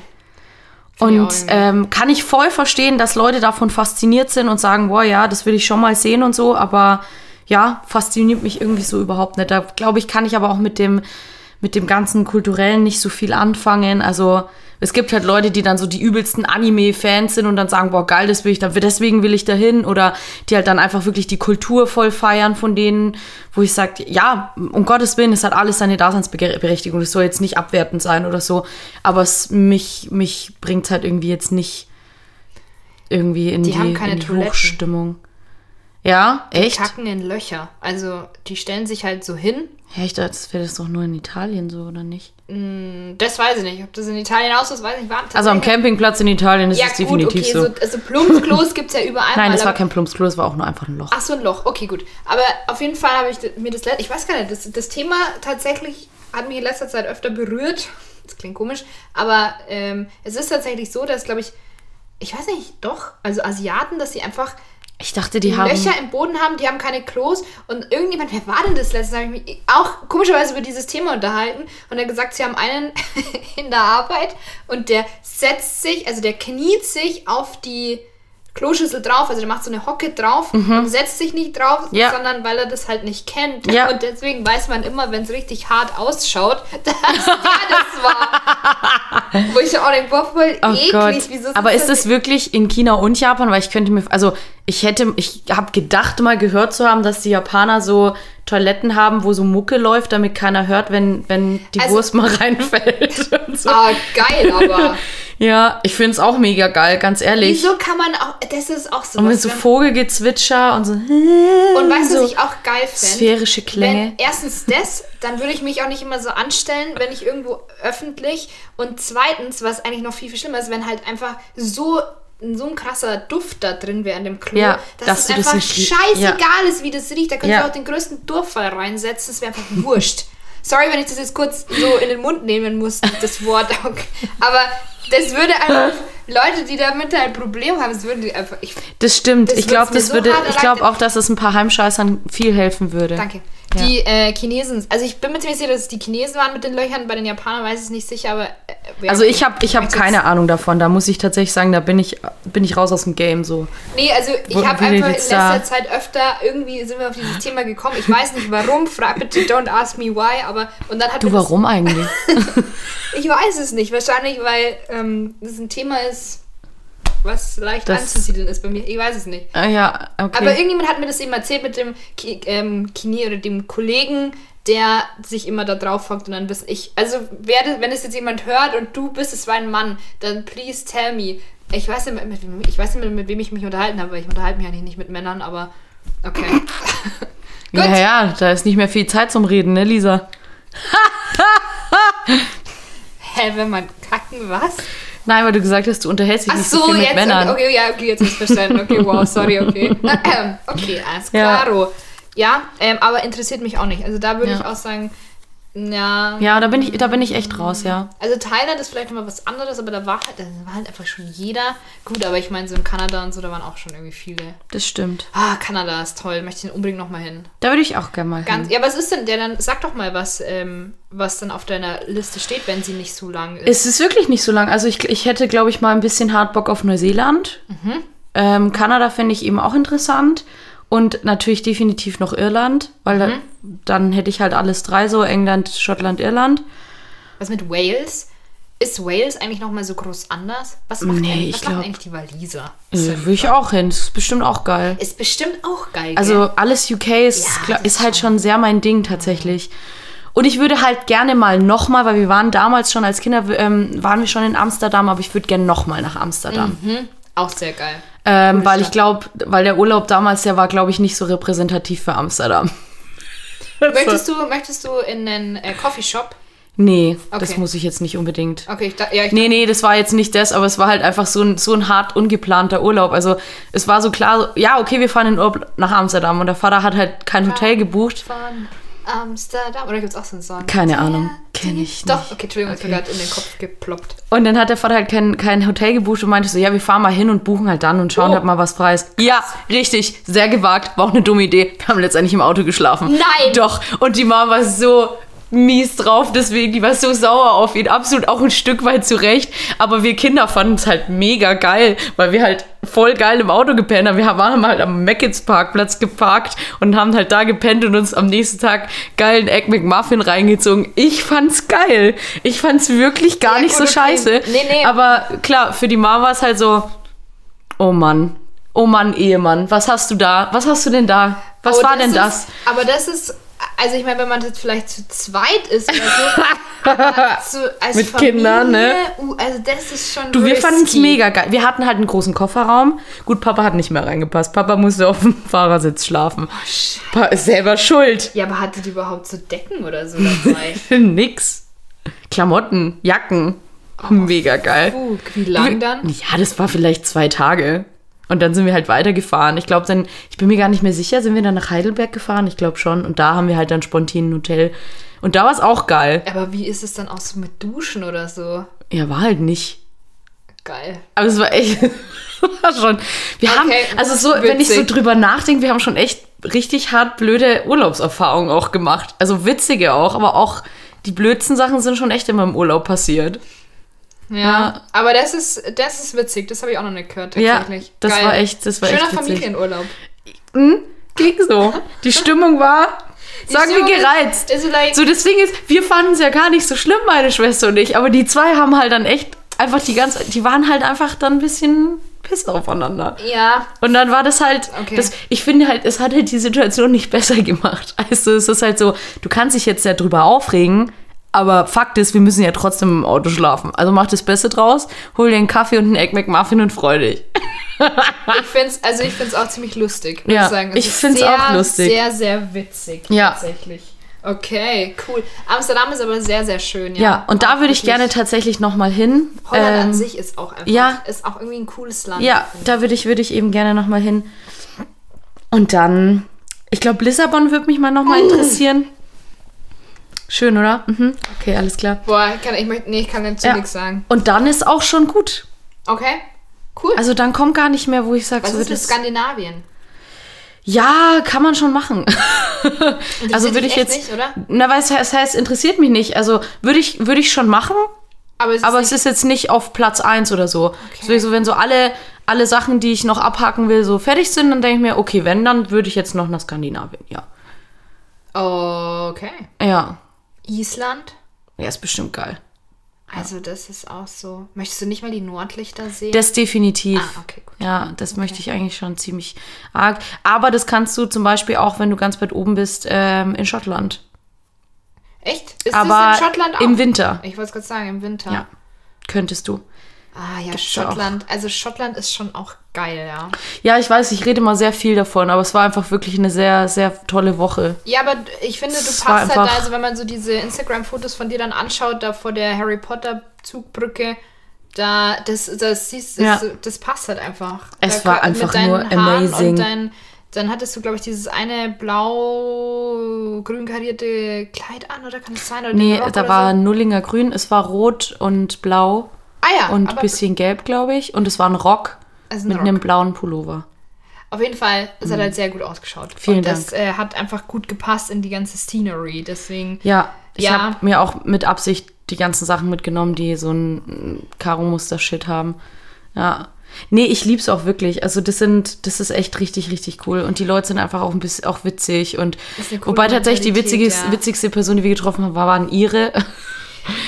Speaker 1: Und ähm, kann ich voll verstehen, dass Leute davon fasziniert sind und sagen, boah, ja, das will ich schon mal sehen und so, aber ja, fasziniert mich irgendwie so überhaupt nicht. Da glaube ich, kann ich aber auch mit dem, mit dem ganzen Kulturellen nicht so viel anfangen. Also es gibt halt Leute, die dann so die übelsten Anime-Fans sind und dann sagen, boah, geil, das will ich, da- deswegen will ich dahin. Oder die halt dann einfach wirklich die Kultur voll feiern von denen, wo ich sage, ja, um Gottes Willen, es hat alles seine Daseinsberechtigung. Das soll jetzt nicht abwertend sein oder so. Aber es mich, mich bringt halt irgendwie jetzt nicht irgendwie in
Speaker 2: Die
Speaker 1: die,
Speaker 2: haben keine
Speaker 1: in die. Hochstimmung. Ja, echt?
Speaker 2: Kacken in Löcher. Also die stellen sich halt so hin.
Speaker 1: Ja, ich dachte, das wäre das doch nur in Italien so, oder nicht?
Speaker 2: Das weiß ich nicht. Ob das in Italien auch so ist, weiß ich nicht.
Speaker 1: Also am Campingplatz in Italien ist
Speaker 2: Ja,
Speaker 1: es definitiv
Speaker 2: okay,
Speaker 1: so.
Speaker 2: so. Also Plumpsklos gibt es ja überall.
Speaker 1: Nein, das war kein Plumpsklo, es war auch nur einfach ein Loch.
Speaker 2: Ach so, ein Loch. Okay, gut. Aber auf jeden Fall habe ich mir das letzte, ich weiß gar nicht, das, das Thema tatsächlich hat mich in letzter Zeit öfter berührt. Das klingt komisch, aber ähm, es ist tatsächlich so, dass, glaube ich, ich weiß nicht, doch, also Asiaten, dass sie einfach
Speaker 1: Ich dachte, die haben.
Speaker 2: Löcher im Boden haben, die haben keine Klos. Und irgendjemand, wer war denn das letzte? habe ich mich auch komischerweise über dieses Thema unterhalten. Und er hat gesagt, sie haben einen in der Arbeit und der setzt sich, also der kniet sich auf die Kloschüssel drauf, also der macht so eine Hocke drauf und setzt sich nicht drauf,
Speaker 1: Mhm. Ja.
Speaker 2: sondern weil er das halt nicht kennt.
Speaker 1: Ja.
Speaker 2: Und deswegen weiß man immer, wenn es richtig hart ausschaut, dass der das war. Wo ich auch denke, boah, voll
Speaker 1: Oh
Speaker 2: eklig.
Speaker 1: Gott.
Speaker 2: Wieso
Speaker 1: Aber ist
Speaker 2: das
Speaker 1: das wirklich in China und Japan? Weil ich könnte mir, also ich hätte, ich habe gedacht mal gehört zu haben, dass die Japaner so Toiletten haben, wo so Mucke läuft, damit keiner hört, wenn, wenn die
Speaker 2: Also-
Speaker 1: Wurst mal reinfällt. So.
Speaker 2: Ah, geil, aber.
Speaker 1: Ja, ich finde es auch mega geil, ganz ehrlich.
Speaker 2: Wieso kann man auch, das ist auch so
Speaker 1: Und mit so Vogelgezwitscher und so.
Speaker 2: Und weißt du,
Speaker 1: so
Speaker 2: was ich auch geil fände?
Speaker 1: sphärische Klänge.
Speaker 2: Wenn, erstens das, dann würde ich mich auch nicht immer so anstellen, wenn ich irgendwo öffentlich. Und zweitens, was eigentlich noch viel, viel schlimmer ist, wenn halt einfach so, so ein krasser Duft da drin wäre in dem Klo,
Speaker 1: Ja,
Speaker 2: dass,
Speaker 1: dass
Speaker 2: es
Speaker 1: das
Speaker 2: einfach
Speaker 1: riech-
Speaker 2: scheißegal ist, wie das riecht. Da könntest
Speaker 1: Ja.
Speaker 2: du auch den größten Durchfall reinsetzen, es wäre einfach wurscht. Sorry, wenn ich das jetzt kurz so in den Mund nehmen muss, das Wort. Aber das würde einfach Leute, die damit ein Problem haben, das würden die einfach. Ich,
Speaker 1: Das stimmt.
Speaker 2: Das
Speaker 1: ich glaube, das
Speaker 2: so
Speaker 1: würde, ich glaube auch, dass es ein paar Heimscheißern viel helfen würde.
Speaker 2: Danke. Die äh, Chinesen, also ich bin mir ziemlich sicher, dass es die Chinesen waren mit den Löchern, bei den Japanern weiß ich es nicht sicher, aber. Äh,
Speaker 1: Also ich habe ich hab keine Ahnung davon. Da muss ich tatsächlich sagen, da bin ich, bin ich raus aus dem Game so.
Speaker 2: Nee, also ich habe einfach in letzter
Speaker 1: da-
Speaker 2: Zeit öfter, irgendwie sind wir auf dieses Thema gekommen. Ich weiß nicht warum, frag bitte don't ask me why, aber. Und dann hat
Speaker 1: Du, warum eigentlich?
Speaker 2: Ich weiß es nicht. Wahrscheinlich, weil ähm, das ein Thema ist, was leicht
Speaker 1: Das-
Speaker 2: anzusiedeln ist bei mir. Ich weiß es nicht.
Speaker 1: ah, ja, okay.
Speaker 2: Aber irgendjemand hat mir das eben erzählt mit dem Ki ähm, Kini oder dem Kollegen, der sich immer da drauf hockt und dann wissen ich. Also, wer das, wenn es jetzt jemand hört und du bist, es war ein Mann, dann please tell me. Ich weiß nicht, mit, wem- ich weiß nicht, mit wem ich mich unterhalten habe, weil ich unterhalte mich eigentlich nicht mit Männern, aber okay.
Speaker 1: ja,
Speaker 2: Gut.
Speaker 1: ja, da ist nicht mehr viel Zeit zum Reden, ne, Lisa?
Speaker 2: Hä, wenn man kacken, was?
Speaker 1: Nein, weil du gesagt hast, du unterhältst dich
Speaker 2: Ach
Speaker 1: nicht so
Speaker 2: so,
Speaker 1: viel mit
Speaker 2: jetzt.
Speaker 1: Männern.
Speaker 2: Okay, okay, ja, okay, jetzt ist verstanden. Okay, wow, sorry, okay. Okay, alles
Speaker 1: Ja.
Speaker 2: klaro. Ja, ähm, aber interessiert mich auch nicht. Also da würde
Speaker 1: Ja.
Speaker 2: ich auch sagen, ja.
Speaker 1: Ja, da bin ich, da bin ich echt raus, ja.
Speaker 2: Also Thailand ist vielleicht nochmal was anderes, aber da war halt, da war halt einfach schon jeder. Gut, aber ich meine, so in Kanada und so, da waren auch schon irgendwie viele.
Speaker 1: Das stimmt.
Speaker 2: Ah, Kanada ist toll, möchte ich unbedingt nochmal hin.
Speaker 1: Da würde ich auch gerne mal
Speaker 2: Ganz,
Speaker 1: hin.
Speaker 2: ja, was ist denn der dann? Sag doch mal, was, ähm, was dann auf deiner Liste steht, wenn sie nicht so lang ist.
Speaker 1: Es ist wirklich nicht so lang. Also ich, ich hätte, glaube ich, mal ein bisschen hart Bock auf Neuseeland.
Speaker 2: Mhm.
Speaker 1: Ähm, Kanada fände ich eben auch interessant. Und natürlich definitiv noch Irland, weil
Speaker 2: Mhm.
Speaker 1: dann hätte ich halt alles drei so, England, Schottland, Irland.
Speaker 2: Was mit Wales? Ist Wales eigentlich nochmal so groß anders? Was macht,
Speaker 1: Nee,
Speaker 2: eigentlich,
Speaker 1: ich
Speaker 2: was
Speaker 1: glaub-
Speaker 2: eigentlich die Waliser?
Speaker 1: Äh, Würde ich auch hin. Das ist bestimmt auch geil.
Speaker 2: Ist bestimmt auch geil.
Speaker 1: Also
Speaker 2: gell?
Speaker 1: alles UK ist,
Speaker 2: Ja,
Speaker 1: ist halt schon sehr mein Ding tatsächlich. Und ich würde halt gerne mal nochmal, weil wir waren damals schon als Kinder, ähm, waren wir schon in Amsterdam, aber ich würde gerne nochmal nach Amsterdam.
Speaker 2: Hm, auch sehr geil.
Speaker 1: Ähm, weil ich glaube, weil der Urlaub damals, der war, glaube ich, nicht so repräsentativ für Amsterdam.
Speaker 2: Möchtest du, möchtest du in einen äh, Coffeeshop?
Speaker 1: Nee, das
Speaker 2: Okay.
Speaker 1: muss ich jetzt nicht unbedingt.
Speaker 2: Okay, ich, da, ja, ich
Speaker 1: Nee, nee, das war jetzt nicht das, aber es war halt einfach so ein, so ein hart ungeplanter Urlaub. Also es war so klar, ja, okay, wir fahren in Urlaub nach Amsterdam und der Vater hat halt kein Hotel gebucht.
Speaker 2: von Amsterdam. Oder gibt es auch so einen Song?
Speaker 1: Keine Ahnung, kenn ich
Speaker 2: Doch,
Speaker 1: nicht.
Speaker 2: okay, Entschuldigung, ist mir
Speaker 1: Okay.
Speaker 2: gerade in den Kopf geploppt.
Speaker 1: Und dann hat der Vater halt kein, kein Hotel gebucht und meinte so, ja, wir fahren mal hin und buchen halt dann und schauen
Speaker 2: Oh.
Speaker 1: halt mal, was preis. Ja, richtig, sehr gewagt, war auch eine dumme Idee. Wir haben letztendlich im Auto geschlafen.
Speaker 2: Nein!
Speaker 1: Doch, und die Mama war so mies drauf, deswegen, die war so sauer auf ihn, absolut auch ein Stück weit zurecht. Aber wir Kinder fanden es halt mega geil, weil wir halt voll geil im Auto gepennt haben. Wir waren halt am Meckets Parkplatz geparkt und haben halt da gepennt und uns am nächsten Tag geilen Egg McMuffin reingezogen. Ich fand's geil. Ich fand's wirklich gar
Speaker 2: Ja,
Speaker 1: nicht so scheiße.
Speaker 2: Nee, nee.
Speaker 1: Aber klar, für die Mama war es halt so, oh Mann, oh Mann, Ehemann, was hast du da? Was hast du denn da? Was
Speaker 2: Oh,
Speaker 1: war denn
Speaker 2: ist-
Speaker 1: das?
Speaker 2: Aber das ist, also ich meine, wenn man jetzt vielleicht zu zweit ist oder so, zu, als
Speaker 1: Mit
Speaker 2: Familie,
Speaker 1: Kindern, ne?
Speaker 2: Uh, also das ist schon
Speaker 1: Du, wir fanden es mega geil. Wir hatten halt einen großen Kofferraum. Gut, Papa hat nicht mehr reingepasst. Papa musste auf dem Fahrersitz schlafen. Papa ist selber schuld.
Speaker 2: Ja, aber hattet ihr überhaupt so Decken oder so dabei?
Speaker 1: Nix. Klamotten, Jacken. mega geil.
Speaker 2: Puh, wie lang dann?
Speaker 1: Ja, das war vielleicht zwei Tage. Und dann sind wir halt weitergefahren. Ich glaube dann, ich bin mir gar nicht mehr sicher, sind wir dann nach Heidelberg gefahren? Ich glaube schon. Und da haben wir halt dann spontan ein Hotel. Und da war es auch geil.
Speaker 2: Aber wie ist es dann auch so mit Duschen oder so?
Speaker 1: Ja, war halt nicht.
Speaker 2: Geil.
Speaker 1: Aber es war echt war schon. Wir haben,
Speaker 2: Okay,
Speaker 1: also so, wenn ich so
Speaker 2: witzig.
Speaker 1: drüber nachdenke, wir haben schon echt richtig hart blöde Urlaubserfahrungen auch gemacht. Also witzige auch, aber auch die blödsten Sachen sind schon echt immer im Urlaub passiert.
Speaker 2: Ja.
Speaker 1: Ja.
Speaker 2: Aber das ist, das ist witzig. Das habe ich auch noch nicht gehört,
Speaker 1: Ja,
Speaker 2: tatsächlich.
Speaker 1: das
Speaker 2: Geil.
Speaker 1: war echt, das war
Speaker 2: Schöner
Speaker 1: echt witzig.
Speaker 2: Familienurlaub.
Speaker 1: Ging so. Die Stimmung war, sagen wir,
Speaker 2: Stimmung ist-
Speaker 1: gereizt.
Speaker 2: ist like-
Speaker 1: so, das Ding ist, wir fanden es ja gar nicht so schlimm, meine Schwester und ich, aber die zwei haben halt dann echt einfach die ganze, die waren halt einfach dann ein bisschen piss aufeinander.
Speaker 2: Ja.
Speaker 1: Und dann war das halt,
Speaker 2: Okay.
Speaker 1: das, ich finde halt, es hat halt die Situation nicht besser gemacht. Also es ist halt so, du kannst dich jetzt ja drüber aufregen, aber Fakt ist, wir müssen ja trotzdem im Auto schlafen. Also mach das Beste draus, hol dir einen Kaffee und einen Egg McMuffin und freu dich.
Speaker 2: Ich finde es also ich find's auch ziemlich lustig, muss
Speaker 1: Ja,
Speaker 2: ich sagen. Es
Speaker 1: ich find's
Speaker 2: sehr,
Speaker 1: auch lustig.
Speaker 2: Sehr, sehr witzig.
Speaker 1: Ja.
Speaker 2: Tatsächlich. Okay, cool. Amsterdam ist aber sehr, sehr schön. Ja,
Speaker 1: Ja, und da würde ich gerne tatsächlich nochmal hin.
Speaker 2: Holland
Speaker 1: Ähm,
Speaker 2: an sich ist auch einfach,
Speaker 1: ja.
Speaker 2: ist auch irgendwie ein cooles Land.
Speaker 1: Ja,
Speaker 2: finde
Speaker 1: da würde ich, würde ich eben gerne nochmal hin. Und dann, ich glaube, Lissabon würde mich mal nochmal interessieren. Schön, oder? Mhm. Okay, alles klar.
Speaker 2: Boah, ich kann, ich möchte, nee, ich kann dazu
Speaker 1: Ja.
Speaker 2: nichts sagen.
Speaker 1: Und dann ist auch schon gut.
Speaker 2: Okay, cool.
Speaker 1: Also dann kommt gar nicht mehr, wo ich sage,
Speaker 2: Was
Speaker 1: so
Speaker 2: ist
Speaker 1: das,
Speaker 2: Skandinavien?
Speaker 1: ja, kann man schon machen. Also würde ich jetzt,
Speaker 2: Nicht, oder?
Speaker 1: na, weil es heißt, heißt, interessiert mich nicht. Also würde ich, würde ich schon machen,
Speaker 2: Aber es ist
Speaker 1: aber es ist jetzt nicht auf Platz 1 oder so. Deswegen so, wenn so alle, alle Sachen, die ich noch abhaken will, so fertig sind, dann denke ich mir, okay, wenn, dann würde ich jetzt noch nach Skandinavien, ja.
Speaker 2: Okay.
Speaker 1: Ja,
Speaker 2: Island?
Speaker 1: ja, ist bestimmt geil.
Speaker 2: Also das ist auch so. Möchtest du nicht mal die Nordlichter sehen?
Speaker 1: Das definitiv.
Speaker 2: Ah, okay, gut.
Speaker 1: Ja, das möchte ich eigentlich schon ziemlich arg. Aber das kannst du zum Beispiel auch, wenn du ganz weit oben bist, ähm, in Schottland.
Speaker 2: Echt? Ist
Speaker 1: Aber
Speaker 2: das in Schottland auch?
Speaker 1: im Winter.
Speaker 2: Ich wollte es gerade sagen, im Winter.
Speaker 1: Ja, könntest du.
Speaker 2: Ah ja,
Speaker 1: Gibt's ja auch.
Speaker 2: Schottland. Also Schottland ist schon auch geil, ja.
Speaker 1: Ja, ich weiß, ich rede mal sehr viel davon, aber es war einfach wirklich eine sehr, sehr tolle Woche.
Speaker 2: Ja, aber ich finde, du
Speaker 1: Es
Speaker 2: passt halt da, also wenn man so diese Instagram-Fotos von dir dann anschaut, da vor der Harry Potter-Zugbrücke, da, das, das siehst
Speaker 1: Ja.
Speaker 2: das, das passt halt einfach.
Speaker 1: Es
Speaker 2: da,
Speaker 1: war einfach nur
Speaker 2: Haaren
Speaker 1: amazing.
Speaker 2: Und dein, dann hattest du, glaube ich, dieses eine blau-grün karierte Kleid an, oder kann es sein? Oder
Speaker 1: Nee, da war
Speaker 2: so?
Speaker 1: Nullinger Grün, es war rot und blau
Speaker 2: ah, ja,
Speaker 1: und ein bisschen gelb, glaube ich. Und es war ein Rock
Speaker 2: Also ein
Speaker 1: mit
Speaker 2: Rock.
Speaker 1: einem blauen Pullover.
Speaker 2: Auf jeden Fall, es hat halt sehr gut ausgeschaut.
Speaker 1: Mhm. Vielen
Speaker 2: und das äh, hat einfach gut gepasst in die ganze Scenery. Deswegen,
Speaker 1: Ja, ich
Speaker 2: Ja.
Speaker 1: habe mir auch mit Absicht die ganzen Sachen mitgenommen, die so ein Karo-Muster-Shit haben. Ja. Nee, ich lieb's auch wirklich. Also das sind, das ist echt richtig, richtig cool. Und die Leute sind einfach auch ein bisschen auch witzig. Und wobei tatsächlich die witzige,
Speaker 2: ja.
Speaker 1: witzigste Person, die wir getroffen haben, war, waren ihre.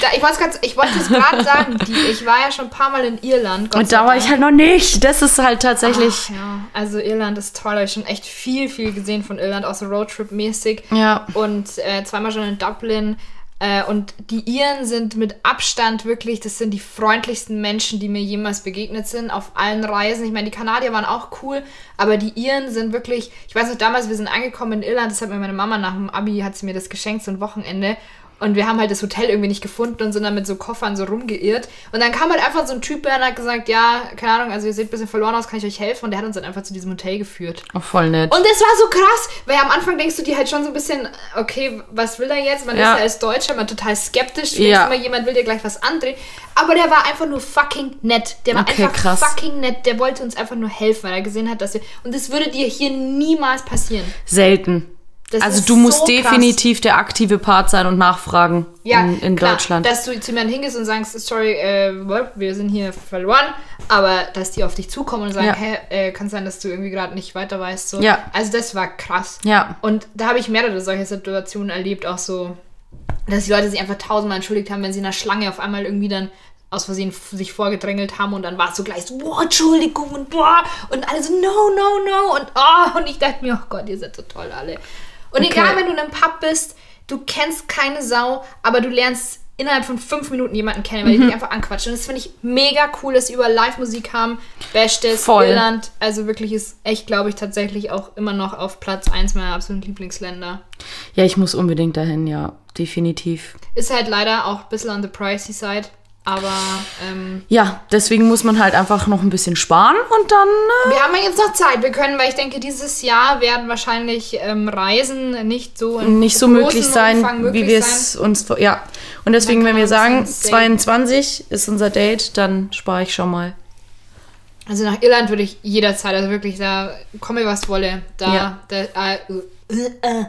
Speaker 2: da, ich, wollte grad- ich wollte es gerade sagen, die, ich war ja schon ein paar Mal in Irland. Gott
Speaker 1: Und da war ich halt noch nicht. Das ist halt tatsächlich.
Speaker 2: Ach, ja, also Irland ist toll. Da habe ich schon echt viel, viel gesehen von Irland, auch so Roadtrip-mäßig.
Speaker 1: Ja.
Speaker 2: Und äh, zweimal schon in Dublin. Äh, und die Iren sind mit Abstand wirklich, das sind die freundlichsten Menschen, die mir jemals begegnet sind auf allen Reisen. Ich meine, die Kanadier waren auch cool, aber die Iren sind wirklich, ich weiß noch damals, wir sind angekommen in Irland, das hat mir meine Mama nach dem Abi, hat sie mir das geschenkt, so ein Wochenende. Und wir haben halt das Hotel irgendwie nicht gefunden und sind dann mit so Koffern so rumgeirrt. Und dann kam halt einfach so ein Typ und hat gesagt, ja, keine Ahnung, also ihr seht ein bisschen verloren aus, kann ich euch helfen? Und der hat uns dann einfach zu diesem Hotel geführt.
Speaker 1: Auch voll nett.
Speaker 2: Und das war so krass, weil am Anfang denkst du dir halt schon so ein bisschen, okay, was will er jetzt? Man
Speaker 1: Ja.
Speaker 2: ist ja als Deutscher mal total skeptisch. Du
Speaker 1: Ja.
Speaker 2: denkst immer, jemand will dir gleich was andrehen. Aber der war einfach nur fucking nett. Der war
Speaker 1: Okay,
Speaker 2: einfach
Speaker 1: krass.
Speaker 2: fucking nett. Der wollte uns einfach nur helfen, weil er gesehen hat, dass wir. Und das würde dir hier niemals passieren.
Speaker 1: Selten.
Speaker 2: Das
Speaker 1: also du musst
Speaker 2: so krass.
Speaker 1: definitiv der aktive Part sein und nachfragen
Speaker 2: Ja,
Speaker 1: in, in
Speaker 2: klar,
Speaker 1: Deutschland.
Speaker 2: Dass du zu jemandem hingehst und sagst, sorry, äh, wir sind hier verloren, aber dass die auf dich zukommen und sagen,
Speaker 1: Ja.
Speaker 2: hä, äh, kann sein, dass du irgendwie gerade nicht weiter weißt. So.
Speaker 1: Ja.
Speaker 2: Also das war krass.
Speaker 1: Ja.
Speaker 2: Und da habe ich mehrere solche Situationen erlebt, auch so, dass die Leute sich einfach tausendmal entschuldigt haben, wenn sie in einer Schlange auf einmal irgendwie dann aus Versehen sich vorgedrängelt haben und dann war es so gleich so, boah, Entschuldigung und boah, und alle so, no, no, no und oh, und ich dachte mir, oh Gott, ihr seid so toll alle. Und
Speaker 1: Okay.
Speaker 2: egal, wenn du in einem Pub bist, du kennst keine Sau, aber du lernst innerhalb von fünf Minuten jemanden kennen, weil die
Speaker 1: Mhm.
Speaker 2: dich einfach anquatschen. Und das finde ich mega cool, dass sie überall Live-Musik haben. Bestes,
Speaker 1: Voll.
Speaker 2: Irland. Also wirklich ist echt, glaube ich, tatsächlich auch immer noch auf Platz eins meiner absoluten Lieblingsländer.
Speaker 1: Ja, ich muss unbedingt dahin, ja. Definitiv.
Speaker 2: Ist halt leider auch ein bisschen on the pricey side. Aber ähm,
Speaker 1: Ja, deswegen muss man halt einfach noch ein bisschen sparen und dann. Äh,
Speaker 2: wir haben ja jetzt noch Zeit. Wir können, weil ich denke, dieses Jahr werden wahrscheinlich ähm, Reisen nicht so in
Speaker 1: nicht so möglich sein,
Speaker 2: möglich
Speaker 1: wie wir es uns. Ja. Und deswegen, wenn wir sagen,
Speaker 2: ein bisschen saven.
Speaker 1: 22 ist unser Date, dann spare ich schon mal.
Speaker 2: Also nach Irland würde ich jederzeit, also wirklich, da komme was wolle. Da,
Speaker 1: Ja.
Speaker 2: da äh, äh, äh,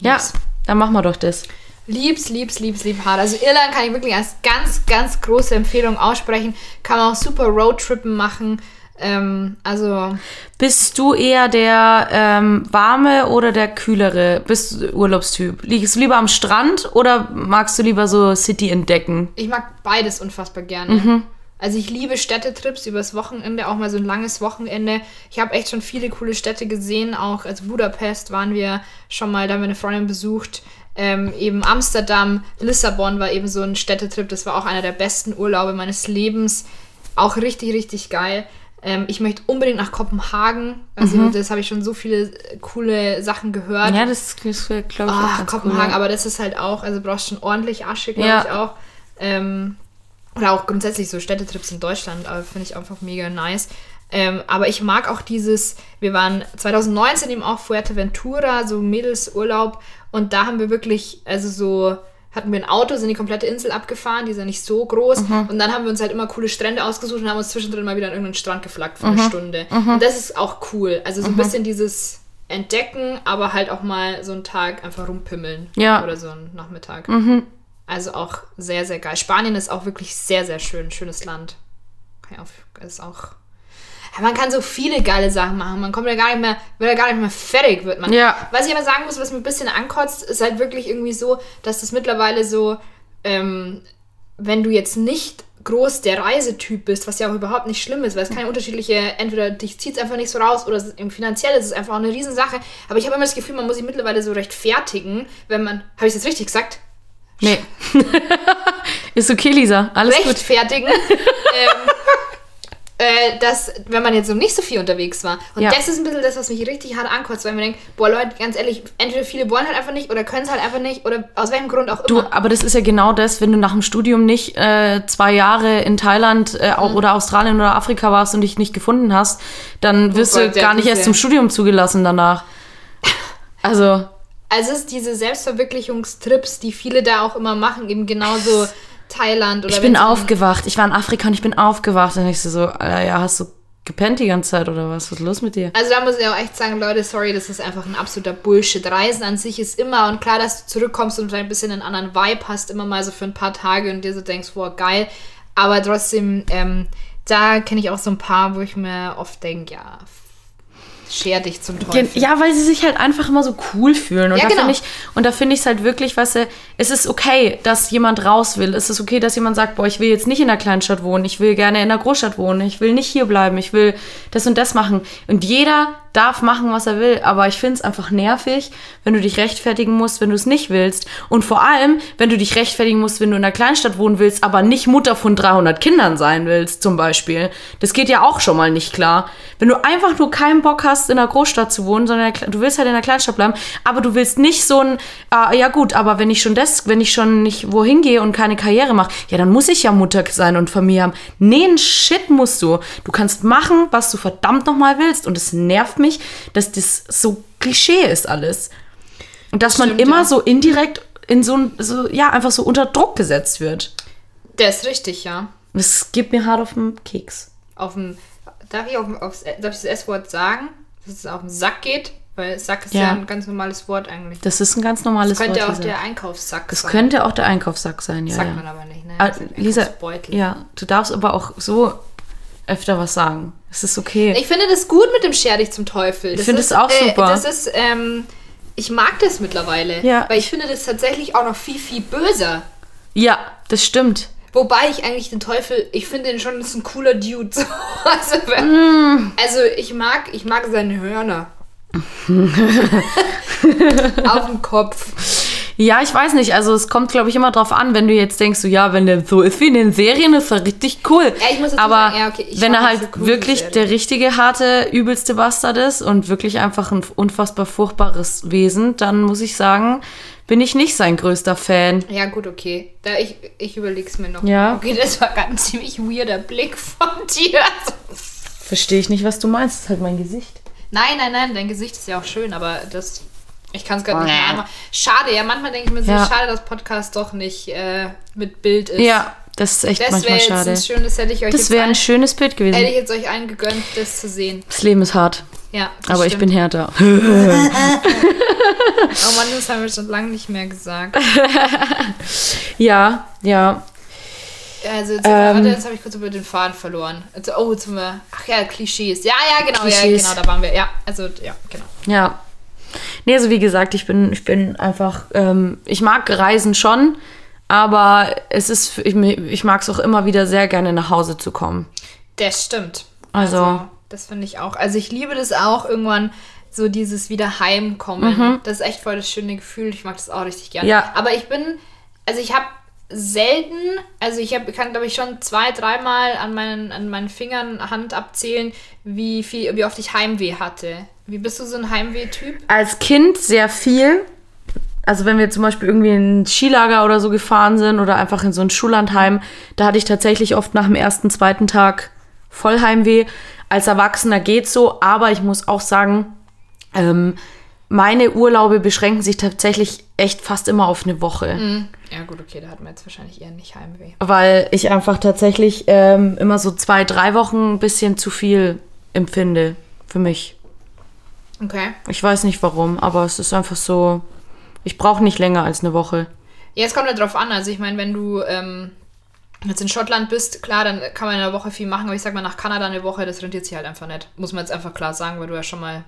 Speaker 1: Ja, dann machen wir doch das.
Speaker 2: Liebs, liebs, liebs, lieb hart. Also Irland kann ich wirklich als ganz, ganz große Empfehlung aussprechen. Kann man auch super Roadtrippen machen. Ähm, also
Speaker 1: Bist du eher der ähm, warme oder der kühlere? Bist du Urlaubstyp? Liegst du lieber am Strand oder magst du lieber so City entdecken?
Speaker 2: ich mag beides unfassbar gerne.
Speaker 1: Mhm.
Speaker 2: Also ich liebe Städtetrips übers Wochenende, auch mal so ein langes Wochenende. Ich habe echt schon viele coole Städte gesehen, auch als Budapest waren wir schon mal, da haben wir eine Freundin besucht. Ähm, eben Amsterdam, Lissabon war eben so ein Städtetrip, das war auch einer der besten Urlaube meines Lebens. Auch richtig, richtig geil. Ähm, ich möchte unbedingt nach Kopenhagen. Also das habe ich schon so viele äh, coole Sachen gehört.
Speaker 1: Mhm. Ja, das, das glaube ich auch
Speaker 2: Ah, Kopenhagen,
Speaker 1: cool.
Speaker 2: aber das ist halt auch, also du brauchst schon ordentlich Asche, glaube
Speaker 1: Ja.
Speaker 2: ich auch. Ähm, oder auch grundsätzlich so Städtetrips in Deutschland, aber finde ich einfach mega nice. Ähm, aber ich mag auch dieses, wir waren 2019 eben auch Fuerteventura, so Mädelsurlaub und da haben wir wirklich, also so, hatten wir ein Auto, sind die komplette Insel abgefahren, die ist ja nicht so groß und dann haben wir uns halt immer coole Strände ausgesucht und haben uns zwischendrin mal wieder an irgendeinen Strand geflaggt für eine Stunde. Und das ist auch cool, also so ein bisschen dieses Entdecken, aber halt auch mal so einen Tag einfach rumpimmeln
Speaker 1: Ja.
Speaker 2: oder so einen Nachmittag. Also auch sehr, sehr geil. Spanien ist auch wirklich sehr, sehr schön. Schönes Land. Kann ja auch, ist auch. Man kann so viele geile Sachen machen. Man kommt ja gar nicht mehr, wird ja gar nicht mehr fertig, wird man.
Speaker 1: Ja.
Speaker 2: Was ich aber sagen muss, was mir ein bisschen ankotzt, ist halt wirklich irgendwie so, dass das mittlerweile so, ähm, wenn du jetzt nicht groß der Reisetyp bist, was ja auch überhaupt nicht schlimm ist, weil es keine unterschiedliche, entweder dich zieht es einfach nicht so raus oder es finanziell ist es einfach auch eine Riesensache. Aber ich habe immer das Gefühl, man muss sich mittlerweile so rechtfertigen, wenn man, habe ich das richtig gesagt?
Speaker 1: Nee. Ist okay, Lisa. Alles gut.
Speaker 2: rechtfertigen, ähm, äh, dass, wenn man jetzt so nicht so viel unterwegs war. Und
Speaker 1: Ja.
Speaker 2: das ist ein bisschen das, was mich richtig hart ankotzt, weil man denkt, boah Leute, ganz ehrlich, entweder viele wollen halt einfach nicht oder können es halt einfach nicht oder aus welchem Grund auch
Speaker 1: Du,
Speaker 2: immer.
Speaker 1: aber das ist ja genau das, wenn du nach dem Studium nicht äh, zwei Jahre in Thailand äh,
Speaker 2: Mhm.
Speaker 1: oder Australien oder Afrika warst und dich nicht gefunden hast, dann wirst du
Speaker 2: Gott, ja,
Speaker 1: gar nicht erst zum Studium zugelassen danach. Also,
Speaker 2: Also es ist diese Selbstverwirklichungstrips, die viele da auch immer machen, eben genauso Thailand oder
Speaker 1: ich bin aufgewacht. Ich war in Afrika und ich bin aufgewacht. Denkst du so, Alter, ja, hast du gepennt die ganze Zeit oder was? Was ist los mit dir?
Speaker 2: Also da muss ich auch echt sagen, Leute, sorry, das ist einfach ein absoluter Bullshit. Reisen an sich ist immer, und klar, dass du zurückkommst und ein bisschen einen anderen Vibe hast, immer mal so für ein paar Tage und dir so denkst, boah, geil. Aber trotzdem, ähm, da kenne ich auch so ein paar, wo ich mir oft denke, ja, scher dich zum Teufel.
Speaker 1: Ja, weil sie sich halt einfach immer so cool fühlen. Und
Speaker 2: Ja,
Speaker 1: da
Speaker 2: genau.
Speaker 1: finde ich, und da finde ich es halt wirklich, weißt du, es ist okay, dass jemand raus will. Es ist okay, dass jemand sagt, boah, ich will jetzt nicht in der Kleinstadt wohnen, ich will gerne in der Großstadt wohnen, ich will nicht hier bleiben, ich will das und das machen. Und jeder darf machen, was er will. Aber ich finde es einfach nervig, wenn du dich rechtfertigen musst, wenn du es nicht willst. Und vor allem, wenn du dich rechtfertigen musst, wenn du in der Kleinstadt wohnen willst, aber nicht Mutter von 300 Kindern sein willst, zum Beispiel. Das geht ja auch schon mal nicht klar. Wenn du einfach nur keinen Bock hast, in der Großstadt zu wohnen, sondern du willst halt in der Kleinstadt bleiben, aber du willst nicht so ein, ah, ja gut, aber wenn ich schon das, wenn ich schon nicht wohin gehe und keine Karriere mache, ja, dann muss ich ja Mutter sein und Familie haben. Nee, ein Shit musst du. Du kannst machen, was du verdammt nochmal willst. Und es nervt mich, dass das so Klischee ist alles. Und dass man
Speaker 2: Stimmt,
Speaker 1: immer
Speaker 2: ja.
Speaker 1: so indirekt in so ein, so, ja, einfach so unter Druck gesetzt wird.
Speaker 2: Der ist richtig, ja.
Speaker 1: Das geht mir hart auf den Keks.
Speaker 2: Auf dem, darf ich, auf, aufs, darf ich das S-Wort sagen? Dass es auf den Sack geht? Weil Sack ist ja,
Speaker 1: Ja.
Speaker 2: ein ganz normales Wort eigentlich.
Speaker 1: Das ist ein ganz normales
Speaker 2: Das könnte
Speaker 1: Wort.
Speaker 2: auch
Speaker 1: Lisa.
Speaker 2: der Einkaufssack
Speaker 1: das
Speaker 2: sein.
Speaker 1: könnte auch der Einkaufssack sein, ja.
Speaker 2: Sagt
Speaker 1: ja.
Speaker 2: man aber nicht, ne?
Speaker 1: Ah,
Speaker 2: Das
Speaker 1: Lisa, ja, du darfst aber auch so öfter was sagen. Es ist okay.
Speaker 2: Ich finde das gut mit dem Scher dich zum Teufel. Das
Speaker 1: finde
Speaker 2: ist,
Speaker 1: es auch super.
Speaker 2: das ist, ähm, ich mag das mittlerweile.
Speaker 1: Ja.
Speaker 2: Weil ich finde das tatsächlich auch noch viel, viel böser.
Speaker 1: ja, das stimmt.
Speaker 2: Wobei ich eigentlich den Teufel, ich finde ihn schon, ist ein cooler Dude. So. Also,
Speaker 1: Mm.
Speaker 2: also ich mag, ich mag seine Hörner. auf dem Kopf.
Speaker 1: Ja, ich weiß nicht. Also es kommt, glaube ich, immer drauf an, wenn du jetzt denkst, so ja, wenn der so ist wie in den Serien, ist er richtig cool.
Speaker 2: Ja, ich muss
Speaker 1: Aber
Speaker 2: sagen, ja, okay,
Speaker 1: wenn er halt
Speaker 2: so coole
Speaker 1: wirklich der richtige, harte, übelste Bastard ist und wirklich einfach ein unfassbar furchtbares Wesen, dann muss ich sagen, bin ich nicht sein größter Fan.
Speaker 2: Ja, gut, okay. Da ich, ich überleg's mir noch.
Speaker 1: Ja.
Speaker 2: Okay, das war ganz ziemlich weirder Blick von dir.
Speaker 1: Verstehe ich nicht, was du meinst. Das ist halt mein Gesicht.
Speaker 2: Nein, nein, nein, dein Gesicht ist ja auch schön, aber das. Ich kann es gerade nicht mehr. Schade, ja, manchmal denke ich mir so,
Speaker 1: Ja.
Speaker 2: schade, dass Podcast doch nicht äh, mit Bild ist.
Speaker 1: Ja, das ist echt
Speaker 2: Das
Speaker 1: manchmal
Speaker 2: jetzt
Speaker 1: schade.
Speaker 2: ein schönes, hätte ich euch
Speaker 1: Das wäre ein schönes Bild
Speaker 2: hätte ich
Speaker 1: gewesen.
Speaker 2: jetzt euch allen gegönnt, das zu sehen.
Speaker 1: Das Leben ist hart,
Speaker 2: Ja,
Speaker 1: aber ich
Speaker 2: stimmt.
Speaker 1: bin härter.
Speaker 2: Oh Mann, das haben wir schon lange nicht mehr gesagt.
Speaker 1: Ja, ja.
Speaker 2: Also, jetzt,
Speaker 1: Ähm.
Speaker 2: warte, jetzt habe ich kurz über den Faden verloren. Also, oh, jetzt sind wir. Ach ja, Klischees. Ja, ja, genau, ja,
Speaker 1: Klischees.
Speaker 2: genau, da waren wir. Ja, also, ja, genau.
Speaker 1: Ja. Nee, also wie gesagt, ich bin, ich bin einfach, ähm, ich mag Reisen schon, aber es ist, ich, ich mag es auch immer wieder sehr gerne nach Hause zu kommen.
Speaker 2: Das stimmt.
Speaker 1: Also-
Speaker 2: das finde ich auch. Also, ich liebe das auch irgendwann. So dieses wieder heimkommen. Das ist echt voll das schöne Gefühl. Ich mag das auch richtig gerne.
Speaker 1: Mhm. Ja.
Speaker 2: Aber ich bin, also ich habe selten, also ich habe, kann glaube ich schon zwei, dreimal an meinen, an meinen Fingern Hand abzählen, wie viel, wie oft ich Heimweh hatte. Wie bist du so ein Heimweh-Typ?
Speaker 1: Als Kind sehr viel. Also wenn wir zum Beispiel irgendwie in ein Skilager oder so gefahren sind oder einfach in so ein Schullandheim, da hatte ich tatsächlich oft nach dem ersten, zweiten Tag Vollheimweh. Als Erwachsener geht's so, aber ich muss auch sagen, ähm, meine Urlaube beschränken sich tatsächlich echt fast immer auf eine Woche.
Speaker 2: Ja gut, okay, da hat man jetzt wahrscheinlich eher nicht Heimweh.
Speaker 1: weil ich einfach tatsächlich ähm, immer so zwei, drei Wochen ein bisschen zu viel empfinde für mich.
Speaker 2: Okay.
Speaker 1: Ich weiß nicht warum, aber es ist einfach so, ich brauche nicht länger als eine Woche.
Speaker 2: Ja, es kommt ja drauf an. Also ich meine, wenn du ähm, jetzt in Schottland bist, klar, dann kann man in einer Woche viel machen, aber ich sag mal, nach Kanada eine Woche, das rentiert sich halt einfach nicht. Muss man jetzt einfach klar sagen, weil du ja schon mal,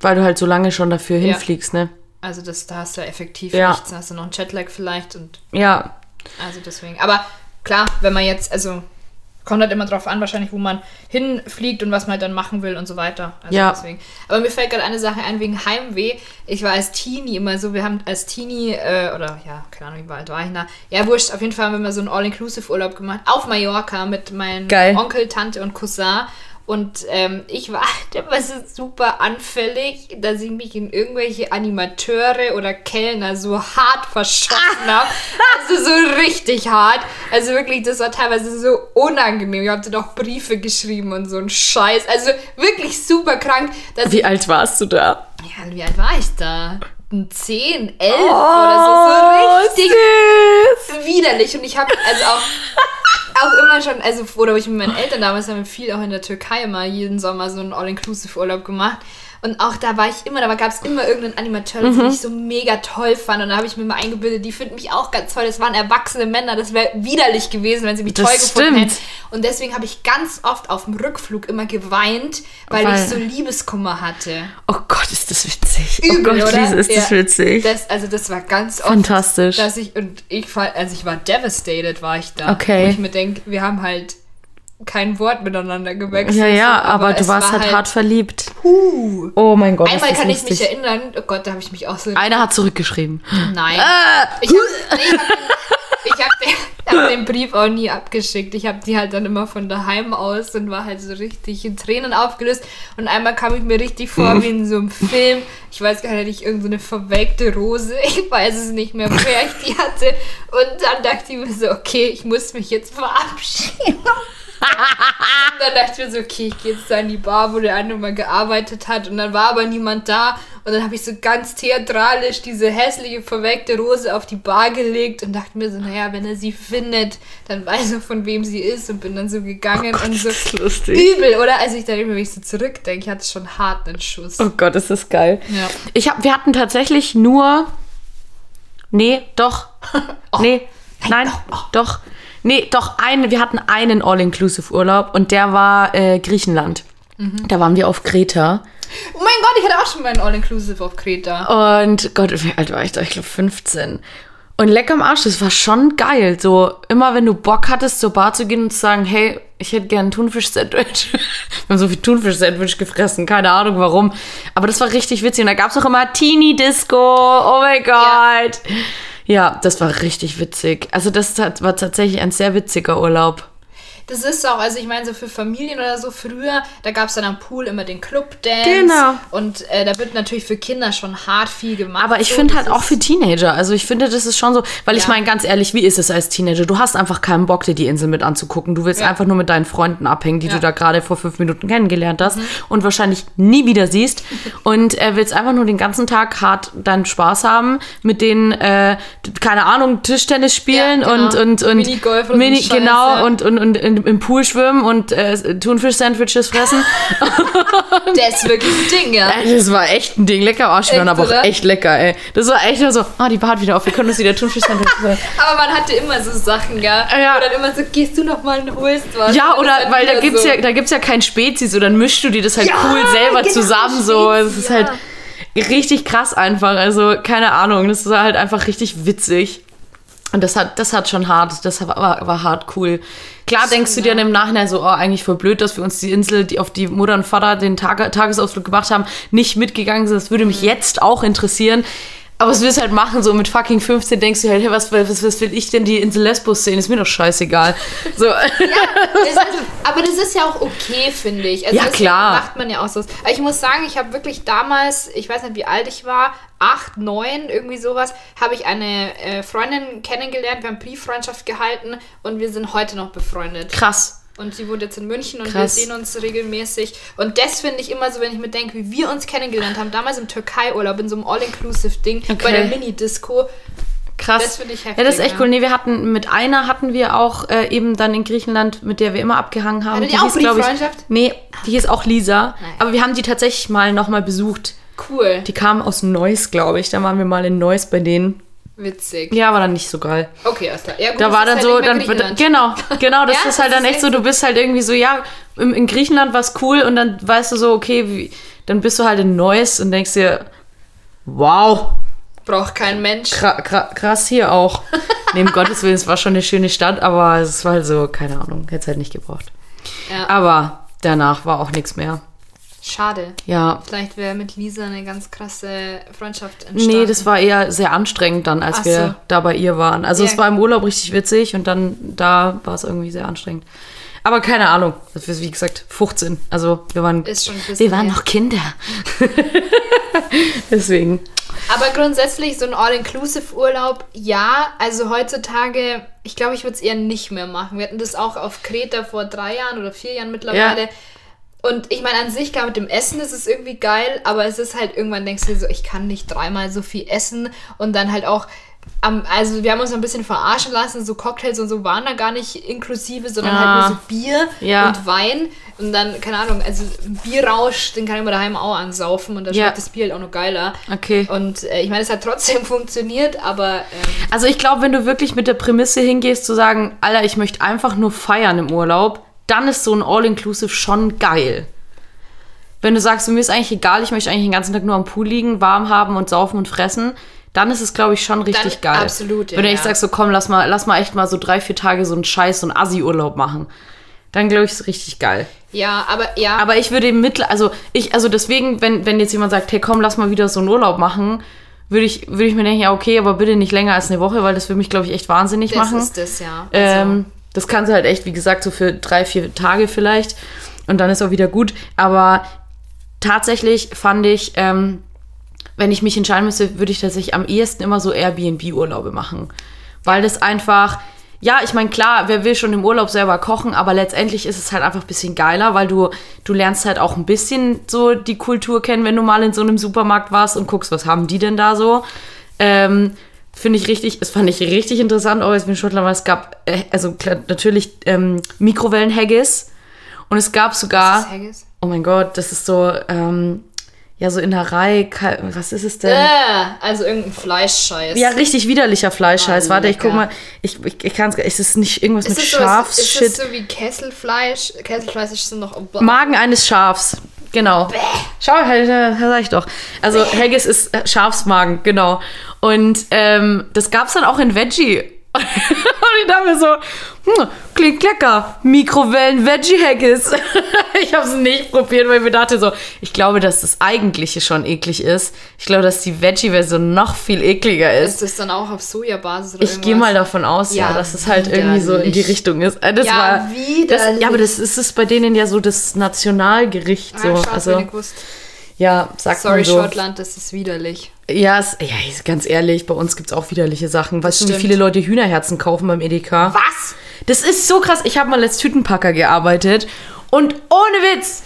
Speaker 1: Weil du halt so lange schon dafür
Speaker 2: Ja.
Speaker 1: hinfliegst, ne?
Speaker 2: also das, da hast du ja effektiv
Speaker 1: Ja.
Speaker 2: nichts, da hast du noch einen Jetlag vielleicht und
Speaker 1: Ja,
Speaker 2: also deswegen. Aber klar, wenn man jetzt, also kommt halt immer drauf an, wahrscheinlich, wo man hinfliegt und was man halt dann machen will und so weiter. Also
Speaker 1: Ja.
Speaker 2: deswegen. Aber mir fällt gerade eine Sache ein wegen Heimweh. Ich war als Teenie immer so, wir haben als Teenie, äh, oder ja, keine Ahnung, wie alt war ich da? Ja, wurscht, auf jeden Fall haben wir mal so einen All-Inclusive-Urlaub gemacht auf Mallorca mit meinem
Speaker 1: Geil.
Speaker 2: Onkel, Tante und Cousin. Und ähm, ich war so super anfällig, dass ich mich in irgendwelche Animateure oder Kellner so hart verschossen habe. Also so richtig hart. Also wirklich, das war teilweise so unangenehm. Ich habe doch Briefe geschrieben und so ein Scheiß. Also wirklich super krank.
Speaker 1: Wie alt warst du da?
Speaker 2: ja, wie alt war ich da? Ein 10, 11
Speaker 1: Oh,
Speaker 2: oder so. So richtig
Speaker 1: süß.
Speaker 2: widerlich. Und ich habe also auch, auch immer schon, also, oder ich mit meinen Eltern damals haben wir viel auch in der Türkei immer jeden Sommer so einen All-Inclusive-Urlaub gemacht. Und auch da war ich immer, da gab es immer irgendeinen Animateur,
Speaker 1: Mhm.
Speaker 2: den ich so mega toll fand. Und da habe ich mir mal eingebildet, die finden mich auch ganz toll. Das waren erwachsene Männer. Das wäre widerlich gewesen, wenn sie mich
Speaker 1: Das
Speaker 2: toll gefunden
Speaker 1: stimmt.
Speaker 2: hätten. Und deswegen habe ich ganz oft auf dem Rückflug immer geweint, weil,
Speaker 1: Weil-
Speaker 2: ich so Liebeskummer hatte.
Speaker 1: Oh Gott, ist das witzig.
Speaker 2: Übel,
Speaker 1: oh Gott,
Speaker 2: oder?
Speaker 1: Ist das
Speaker 2: Ja.
Speaker 1: witzig.
Speaker 2: Das, also das war ganz oft,
Speaker 1: Fantastisch.
Speaker 2: dass ich und ich also ich war devastated, war ich da.
Speaker 1: Okay.
Speaker 2: Wo ich mir denke, wir haben halt kein Wort miteinander gewechselt.
Speaker 1: ja, ja,
Speaker 2: so,
Speaker 1: aber, du warst
Speaker 2: war
Speaker 1: halt, hart verliebt.
Speaker 2: Puh.
Speaker 1: Oh mein Gott,
Speaker 2: Einmal kann ich
Speaker 1: lustig.
Speaker 2: mich erinnern, oh Gott, da habe ich mich auch so.
Speaker 1: Einer hat zurückgeschrieben.
Speaker 2: Nein.
Speaker 1: Ah,
Speaker 2: Ich habe nee, hab, den- hab den, hab den Brief auch nie abgeschickt. Ich habe die halt dann immer von daheim aus und war halt so richtig in Tränen aufgelöst. Und einmal kam ich mir richtig vor wie in so einem Film. Ich weiß gar nicht, irgendeine so eine verwelkte Rose. Ich weiß es nicht mehr, woher ich die hatte. Und dann dachte ich mir so, okay, ich muss mich jetzt verabschieden. Und dann dachte ich mir so, okay, ich gehe jetzt da in die Bar, wo der eine mal gearbeitet hat. Und dann war aber niemand da. Und dann habe ich so ganz theatralisch diese hässliche, verwelkte Rose auf die Bar gelegt und dachte mir so, naja, wenn er sie findet, dann weiß er, von wem sie ist. Und bin dann so gegangen und so
Speaker 1: das ist lustig.
Speaker 2: übel, oder? Also ich dann immer, wenn ich so zurückdenke, ich hatte schon hart einen Schuss.
Speaker 1: Oh Gott, ist das geil.
Speaker 2: Ja.
Speaker 1: Ich hab, wir hatten tatsächlich nur. Nee, doch. Nee, nein, doch. Nee, doch, einen, wir hatten einen All-Inclusive-Urlaub und der war äh, Griechenland. Da waren wir auf Kreta.
Speaker 2: Oh mein Gott, ich hatte auch schon meinen All-Inclusive auf Kreta.
Speaker 1: Und Gott, wie alt war ich da? Ich glaube 15. Und leck am Arsch, das war schon geil. So, immer wenn du Bock hattest, zur Bar zu gehen und zu sagen, hey, ich hätte gern ein Thunfisch-Sandwich. Wir haben so viel Thunfisch-Sandwich gefressen, keine Ahnung warum. Aber das war richtig witzig. Und da gab es auch immer Teenie-Disco. Oh mein Gott. Ja. Ja, das war richtig witzig. Also das war tatsächlich ein sehr witziger Urlaub.
Speaker 2: Das ist auch, also ich meine, so für Familien oder so früher, da gab es dann am Pool immer den Club-Dance.
Speaker 1: Genau.
Speaker 2: Und äh, da wird natürlich für Kinder schon hart viel gemacht.
Speaker 1: Aber ich
Speaker 2: so,
Speaker 1: finde halt auch für Teenager. Also ich finde, das ist schon so, weil ich
Speaker 2: Ja.
Speaker 1: meine, ganz ehrlich, wie ist es als Teenager? Du hast einfach keinen Bock, dir die Insel mit anzugucken. Du willst
Speaker 2: Ja.
Speaker 1: einfach nur mit deinen Freunden abhängen, die
Speaker 2: Ja. Mhm.
Speaker 1: du da gerade vor fünf Minuten kennengelernt hast und wahrscheinlich nie wieder siehst. und äh, willst einfach nur den ganzen Tag hart deinen Spaß haben, mit denen, äh, keine Ahnung, Tischtennis spielen
Speaker 2: genau.
Speaker 1: und, und, und
Speaker 2: Minigolf und
Speaker 1: Mini,
Speaker 2: so Scheiß,
Speaker 1: genau,
Speaker 2: ja.
Speaker 1: und, und, und in, im Pool schwimmen und äh, Thunfisch-Sandwiches fressen.
Speaker 2: Der ist wirklich ein Ding, ja.
Speaker 1: Das war echt ein Ding. Lecker Arsch,
Speaker 2: Echt,
Speaker 1: aber auch
Speaker 2: oder?
Speaker 1: echt lecker, ey. Das war echt nur so, ah, die Bar hat wieder auf, wir können uns wieder Thunfisch-Sandwich
Speaker 2: Aber man hatte immer so Sachen, ja.
Speaker 1: Ja.
Speaker 2: Und dann immer so, gehst du noch mal und holst was.
Speaker 1: Ja, oder
Speaker 2: das ist
Speaker 1: weil da gibt's
Speaker 2: so.
Speaker 1: ja, da gibt's ja kein Spezi, so dann mischst du dir das halt
Speaker 2: Ja,
Speaker 1: cool selber
Speaker 2: genau,
Speaker 1: zusammen so. Es ist
Speaker 2: ja.
Speaker 1: halt richtig krass einfach. Also, keine Ahnung, das war halt einfach richtig witzig. Und das hat, das hat schon hart, das war, war hart cool. Klar denkst du dir dann im Nachhinein so, oh, eigentlich voll blöd, dass wir uns die Insel, die auf die Mutter und Vater den Tag, Tagesausflug gemacht haben, nicht mitgegangen sind. Das würde mich jetzt auch interessieren. Aber es willst halt machen, so mit fucking 15 denkst du halt, hey, was, was, was will ich denn die Insel Lesbos sehen? Ist mir doch scheißegal. So.
Speaker 2: Das ist, aber das ist ja auch okay, finde ich. Also
Speaker 1: Ja,
Speaker 2: das
Speaker 1: klar.
Speaker 2: macht man ja auch so. Aber ich muss sagen, ich habe wirklich damals, ich weiß nicht, wie alt ich war, acht, neun, irgendwie sowas, habe ich eine äh, Freundin kennengelernt. Wir haben Brieffreundschaft gehalten und wir sind heute noch befreundet.
Speaker 1: Krass.
Speaker 2: Und sie wohnt jetzt in München und
Speaker 1: Krass.
Speaker 2: wir sehen uns regelmäßig. Und das finde ich immer so, wenn ich mir denke, wie wir uns kennengelernt haben, damals im Türkei-Urlaub, in so einem All-Inclusive-Ding, bei
Speaker 1: Okay.
Speaker 2: der Mini-Disco.
Speaker 1: Krass.
Speaker 2: Das finde ich
Speaker 1: Ja, das ist
Speaker 2: heftig,
Speaker 1: echt cool. Nee, wir hatten, mit einer hatten wir auch äh, eben dann in Griechenland, mit der wir immer abgehangen haben.
Speaker 2: Hattet ihr auch
Speaker 1: glaub ich,
Speaker 2: Brieffreundschaft?
Speaker 1: Nee, die hieß auch Lisa.
Speaker 2: Nein.
Speaker 1: Aber wir haben die tatsächlich mal nochmal besucht.
Speaker 2: Cool.
Speaker 1: Die kam aus Neuss, glaube ich. Da waren wir mal in Neuss bei denen.
Speaker 2: Witzig.
Speaker 1: Ja, war dann nicht so geil.
Speaker 2: Okay, alles klar. Ja, gut,
Speaker 1: Da war dann
Speaker 2: halt
Speaker 1: so, dann, genau, genau, das
Speaker 2: Ja,
Speaker 1: ist halt
Speaker 2: das
Speaker 1: dann
Speaker 2: ist
Speaker 1: echt so, du bist halt irgendwie so, ja, im, in Griechenland war es cool und dann weißt du so, okay, wie, dann bist du halt in Neuss und denkst dir, wow,
Speaker 2: Braucht kein Mensch.
Speaker 1: Kra kra krass hier auch. Neben Gottes Willen, es war schon eine schöne Stadt, aber es war halt so, keine Ahnung, hätte es halt nicht gebraucht.
Speaker 2: Ja.
Speaker 1: Aber danach war auch nichts mehr.
Speaker 2: Schade.
Speaker 1: Ja.
Speaker 2: Vielleicht wäre mit Lisa eine ganz krasse Freundschaft entstanden.
Speaker 1: Nee, das war eher sehr anstrengend dann, als
Speaker 2: Ach
Speaker 1: wir
Speaker 2: so.
Speaker 1: da bei ihr waren. Also
Speaker 2: Ja.
Speaker 1: es war im Urlaub richtig witzig und dann da war es irgendwie sehr anstrengend. Aber keine Ahnung, das ist wie gesagt 15. Also wir waren, wir waren
Speaker 2: her.
Speaker 1: noch Kinder. Deswegen.
Speaker 2: Aber grundsätzlich so ein All-Inclusive-Urlaub, ja. Also heutzutage, ich glaube, ich würde es eher nicht mehr machen. Wir hatten das auch auf Kreta vor drei Jahren oder vier Jahren mittlerweile.
Speaker 1: Ja.
Speaker 2: Und ich meine, an sich, klar, mit dem Essen ist es irgendwie geil, aber es ist halt irgendwann, denkst du so, ich kann nicht dreimal so viel essen und dann halt auch. Am, also wir haben uns ein bisschen verarschen lassen, so Cocktails und so waren da gar nicht inklusive, sondern
Speaker 1: Ah.
Speaker 2: halt nur so Bier
Speaker 1: Ja.
Speaker 2: und Wein. Und dann, keine Ahnung, also Bierrausch, den kann ich mir daheim auch ansaufen und dann
Speaker 1: Ja.
Speaker 2: schmeckt das Bier halt auch noch geiler.
Speaker 1: Okay.
Speaker 2: Und äh, ich meine, es hat trotzdem funktioniert, aber ähm,
Speaker 1: Also ich glaube, wenn du wirklich mit der Prämisse hingehst, zu sagen, Alter, ich möchte einfach nur feiern im Urlaub, dann ist so ein All-Inclusive schon geil. Wenn du sagst, mir ist eigentlich egal, ich möchte eigentlich den ganzen Tag nur am Pool liegen, warm haben und saufen und fressen, dann ist es, glaube ich, schon richtig
Speaker 2: Dann
Speaker 1: geil.
Speaker 2: absolut, ja,
Speaker 1: Wenn du echt
Speaker 2: ja.
Speaker 1: sagst, so komm, lass mal, lass mal echt mal so drei, vier Tage so einen Scheiß, so einen Assi-Urlaub machen. Dann glaube ich, ist es richtig geil.
Speaker 2: ja, aber ja,
Speaker 1: Aber ich würde im Mittel, also ich, also deswegen, wenn, wenn jetzt jemand sagt, hey komm, lass mal wieder so einen Urlaub machen, würde ich, würde ich mir denken, ja, okay, aber bitte nicht länger als eine Woche, weil das würde mich, glaube ich, echt wahnsinnig
Speaker 2: das
Speaker 1: machen.
Speaker 2: ist das, ja. Also,
Speaker 1: Ähm, das kannst du halt echt, wie gesagt, so für drei, vier Tage vielleicht. Und dann ist auch wieder gut. Aber tatsächlich fand ich, ähm, wenn ich mich entscheiden müsste, würde ich tatsächlich am ehesten immer so Airbnb-Urlaube machen. Weil das einfach, ja, ich meine, klar, wer will schon im Urlaub selber kochen, aber letztendlich ist es halt einfach ein bisschen geiler, weil du, du lernst halt auch ein bisschen so die Kultur kennen, wenn du mal in so einem Supermarkt warst und guckst, was haben die denn da so. Ähm, Finde ich richtig, das fand ich richtig interessant, auch wir in Schottland waren. Es gab, äh, also klar, natürlich ähm, Mikrowellen-Haggis und es gab sogar,
Speaker 2: das ist Haggis?
Speaker 1: oh mein Gott, das ist so, ähm, ja, so Innerei, was ist es denn?
Speaker 2: Äh, also irgendein Fleischscheiß.
Speaker 1: Ja, richtig widerlicher Fleischscheiß.
Speaker 2: Ah,
Speaker 1: Warte, ich guck mal. Ich, ich, ich kann es Ist es nicht irgendwas
Speaker 2: ist
Speaker 1: mit
Speaker 2: es so, ist,
Speaker 1: Schafsshit?
Speaker 2: es so wie Kesselfleisch? Kesselfleisch ist so noch.
Speaker 1: Magen eines Schafs. Genau. Schau, halt, da sag ich doch. Also Haggis ist äh, Schafsmagen, genau. Und ähm, das gab's dann auch in Veggie. Und ich dachte mir so, hm, klingt lecker. Mikrowellen-Veggie-Haggis. ich habe es nicht probiert, weil ich mir dachte so, ich glaube, dass das eigentliche schon eklig ist. Ich glaube, dass die Veggie-Version noch viel ekliger ist.
Speaker 2: Ist das dann auch auf Sojabasis oder
Speaker 1: Ich gehe mal davon aus, ja,
Speaker 2: Ja,
Speaker 1: dass es halt irgendwie so in die. Richtung ist. Äh, Das
Speaker 2: Ja,
Speaker 1: war, das, ja, aber das ist es bei denen ja so das Nationalgericht. So.
Speaker 2: Ah, schade,
Speaker 1: also. Ja, sagt
Speaker 2: Sorry,
Speaker 1: so.
Speaker 2: Schottland, das ist widerlich.
Speaker 1: Ja, es, ja, ganz ehrlich, bei uns gibt es auch widerliche Sachen. Weißt du, wie viele Leute Hühnerherzen kaufen beim Edeka?
Speaker 2: Was?
Speaker 1: Das ist so krass. Ich habe mal als Tütenpacker gearbeitet und ohne Witz,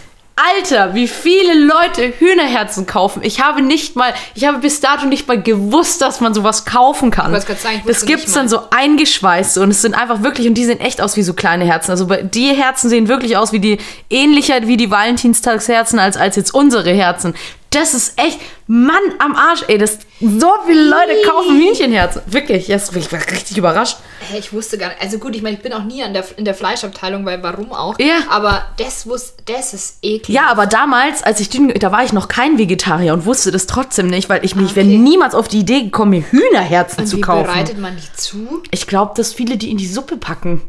Speaker 1: Alter, wie viele Leute Hühnerherzen kaufen. Ich habe nicht mal, ich habe bis dato nicht mal gewusst, dass man sowas kaufen kann.
Speaker 2: gerade sagen, ich
Speaker 1: das gibt's dann so eingeschweißt und es sind einfach wirklich und die sehen echt aus wie so kleine Herzen. Also die Herzen sehen wirklich aus wie die ähnlicher wie die Valentinstagsherzen als als jetzt unsere Herzen. Das ist echt Mann am Arsch, ey. Das so viele Leute kaufen Hühnchenherzen. Wirklich, yes, ich war richtig überrascht.
Speaker 2: Hey, ich wusste gar nicht. Also gut, ich meine, ich bin auch nie an der, in der Fleischabteilung, weil warum auch?
Speaker 1: Ja.
Speaker 2: Aber das, wus, das ist eklig.
Speaker 1: Ja, aber damals, als ich Dünn, da war ich noch kein Vegetarier und wusste das trotzdem nicht, weil ich mich,
Speaker 2: Okay.
Speaker 1: wäre niemals auf die Idee gekommen, mir Hühnerherzen
Speaker 2: Und
Speaker 1: zu
Speaker 2: wie
Speaker 1: kaufen.
Speaker 2: bereitet man die zu?
Speaker 1: Ich glaube, dass viele die in die Suppe packen.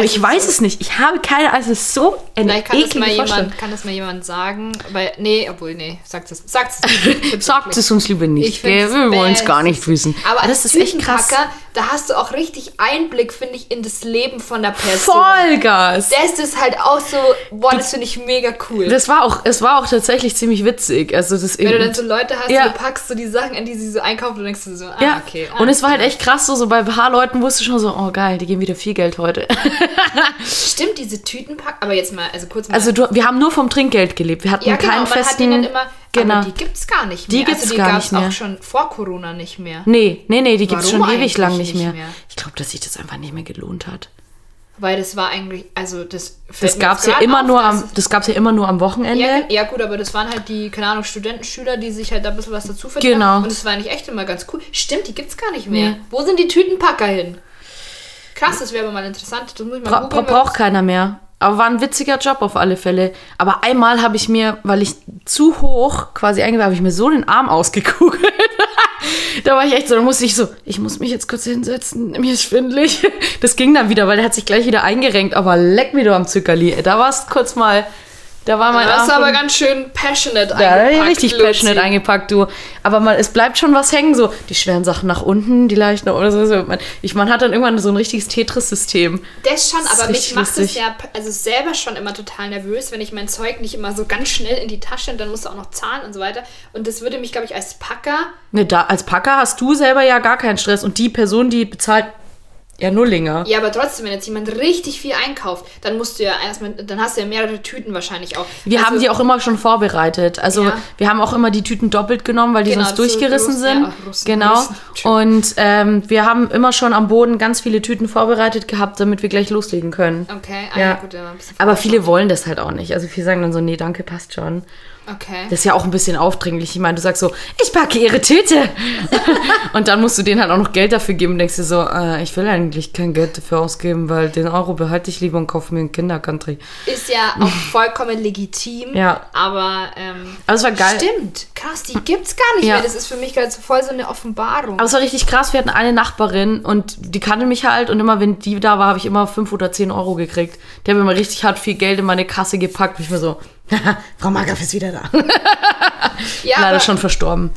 Speaker 1: Ich weiß es nicht. Ich habe keine, also es ist so eine
Speaker 2: Vielleicht kann das, mal jemand, kann das mal jemand sagen. Weil, nee, obwohl, nee, sagt es. Sagt es.
Speaker 1: Sagt es uns lieber nicht.
Speaker 2: Ich
Speaker 1: Wir, wollen es gar nicht wissen.
Speaker 2: Aber
Speaker 1: das ist echt krass.
Speaker 2: Da hast du auch richtig Einblick, finde ich, in das Leben von der Person.
Speaker 1: Vollgas.
Speaker 2: Das ist halt auch so, boah, das finde ich mega cool.
Speaker 1: Das war auch, es war auch tatsächlich ziemlich witzig. Also das
Speaker 2: Wenn du dann so Leute hast,
Speaker 1: Ja.
Speaker 2: du packst so die Sachen, an die sie so einkaufen und denkst du so, ah,
Speaker 1: ja,
Speaker 2: okay. Ah,
Speaker 1: und es war halt echt krass, so, so bei ein paar Leuten wusste ich schon so, oh geil, die geben wieder viel Geld heute.
Speaker 2: Stimmt, diese Tütenpack, aber jetzt mal, also kurz mal.
Speaker 1: Also du, wir haben nur vom Trinkgeld gelebt. Wir hatten
Speaker 2: ja, genau,
Speaker 1: keinen
Speaker 2: man hat
Speaker 1: festen.
Speaker 2: die dann immer,
Speaker 1: genau.
Speaker 2: die gibt's gar nicht
Speaker 1: Die
Speaker 2: mehr.
Speaker 1: gibt's
Speaker 2: also die
Speaker 1: gar
Speaker 2: gab's
Speaker 1: nicht mehr.
Speaker 2: auch schon vor Corona nicht mehr.
Speaker 1: Nee, nee, nee, die gibt es schon ewig lang nicht mehr.
Speaker 2: nicht mehr?
Speaker 1: Ich glaube, dass sich das einfach nicht mehr gelohnt hat.
Speaker 2: Weil das war eigentlich, also das
Speaker 1: Das es ja immer
Speaker 2: auf,
Speaker 1: nur am, das gab's ja immer nur am Wochenende.
Speaker 2: Ja, ja, gut, aber das waren halt die, keine Ahnung, Studentenschüler, die sich halt da ein bisschen was dazu verdient
Speaker 1: Genau.
Speaker 2: haben. Und das war eigentlich echt immer ganz cool. Stimmt, die gibt's gar nicht mehr.
Speaker 1: Nee.
Speaker 2: Wo sind die Tütenpacker hin? Krass, das wäre aber mal interessant. Das muss ich mal
Speaker 1: Bra
Speaker 2: googeln,
Speaker 1: bra braucht keiner mehr. Aber war ein witziger Job auf alle Fälle. Aber einmal habe ich mir, weil ich zu hoch quasi eingeweiht, habe ich mir so den Arm ausgekugelt. da war ich echt so, da musste ich so, ich muss mich jetzt kurz hinsetzen, mir ist schwindelig. Das ging dann wieder, weil der hat sich gleich wieder eingerenkt. Aber leck mir du am Zückerli. Da war es kurz mal, da war mein
Speaker 2: Da hast du
Speaker 1: Arm
Speaker 2: aber ganz schön passionate
Speaker 1: Da
Speaker 2: eingepackt,
Speaker 1: richtig
Speaker 2: Luzi.
Speaker 1: passionate eingepackt, du. Aber man, es bleibt schon was hängen, so die schweren Sachen nach unten, die leichten oder so. so. Man, ich, man hat dann irgendwann so ein richtiges Tetris-System.
Speaker 2: Das schon,
Speaker 1: Das ist
Speaker 2: aber mich macht es ja also selber schon immer total nervös, wenn ich mein Zeug nicht immer so ganz schnell in die Tasche und dann musst du auch noch zahlen und so weiter. Und das würde mich, glaube ich, als Packer
Speaker 1: Ne, da, als Packer hast du selber ja gar keinen Stress und die Person, die bezahlt, ja Nullinger.
Speaker 2: Ja, aber trotzdem, wenn jetzt jemand richtig viel einkauft, dann musst du ja erstmal, dann hast du ja mehrere Tüten wahrscheinlich auch.
Speaker 1: Wir
Speaker 2: Also,
Speaker 1: haben die auch immer schon vorbereitet. Also
Speaker 2: Ja.
Speaker 1: wir haben auch immer die Tüten doppelt genommen, weil die
Speaker 2: Genau,
Speaker 1: sonst
Speaker 2: so
Speaker 1: durchgerissen
Speaker 2: Russen-
Speaker 1: sind.
Speaker 2: ja, Russen-
Speaker 1: genau.
Speaker 2: Russen.
Speaker 1: Und ähm, wir haben immer schon am Boden ganz viele Tüten vorbereitet gehabt, damit wir gleich loslegen können.
Speaker 2: Okay, ah, ja. Gut, dann ein bisschen
Speaker 1: Aber viele wollen das halt auch nicht. Also viele sagen dann so, nee, danke, passt schon.
Speaker 2: Okay.
Speaker 1: Das ist ja auch ein bisschen aufdringlich. Ich meine, du sagst so, ich packe ihre Tüte. und dann musst du denen halt auch noch Geld dafür geben und denkst dir so, äh, ich will eigentlich kein Geld dafür ausgeben, weil den Euro behalte ich lieber und kaufe mir einen Kindercountry.
Speaker 2: Ist ja auch vollkommen legitim.
Speaker 1: Ja.
Speaker 2: Aber, ähm,
Speaker 1: Aber es war geil.
Speaker 2: Stimmt. Krass, die gibt's gar nicht
Speaker 1: Ja.
Speaker 2: mehr. Das ist für mich gerade so voll so eine Offenbarung.
Speaker 1: Aber es war richtig krass. Wir hatten eine Nachbarin und die kannte mich halt. Und immer, wenn die da war, habe ich immer fünf oder zehn Euro gekriegt. Die haben immer richtig hart viel Geld in meine Kasse gepackt. Und ich mir so, Frau Margraf ist wieder da.
Speaker 2: ja,
Speaker 1: Leider schon verstorben.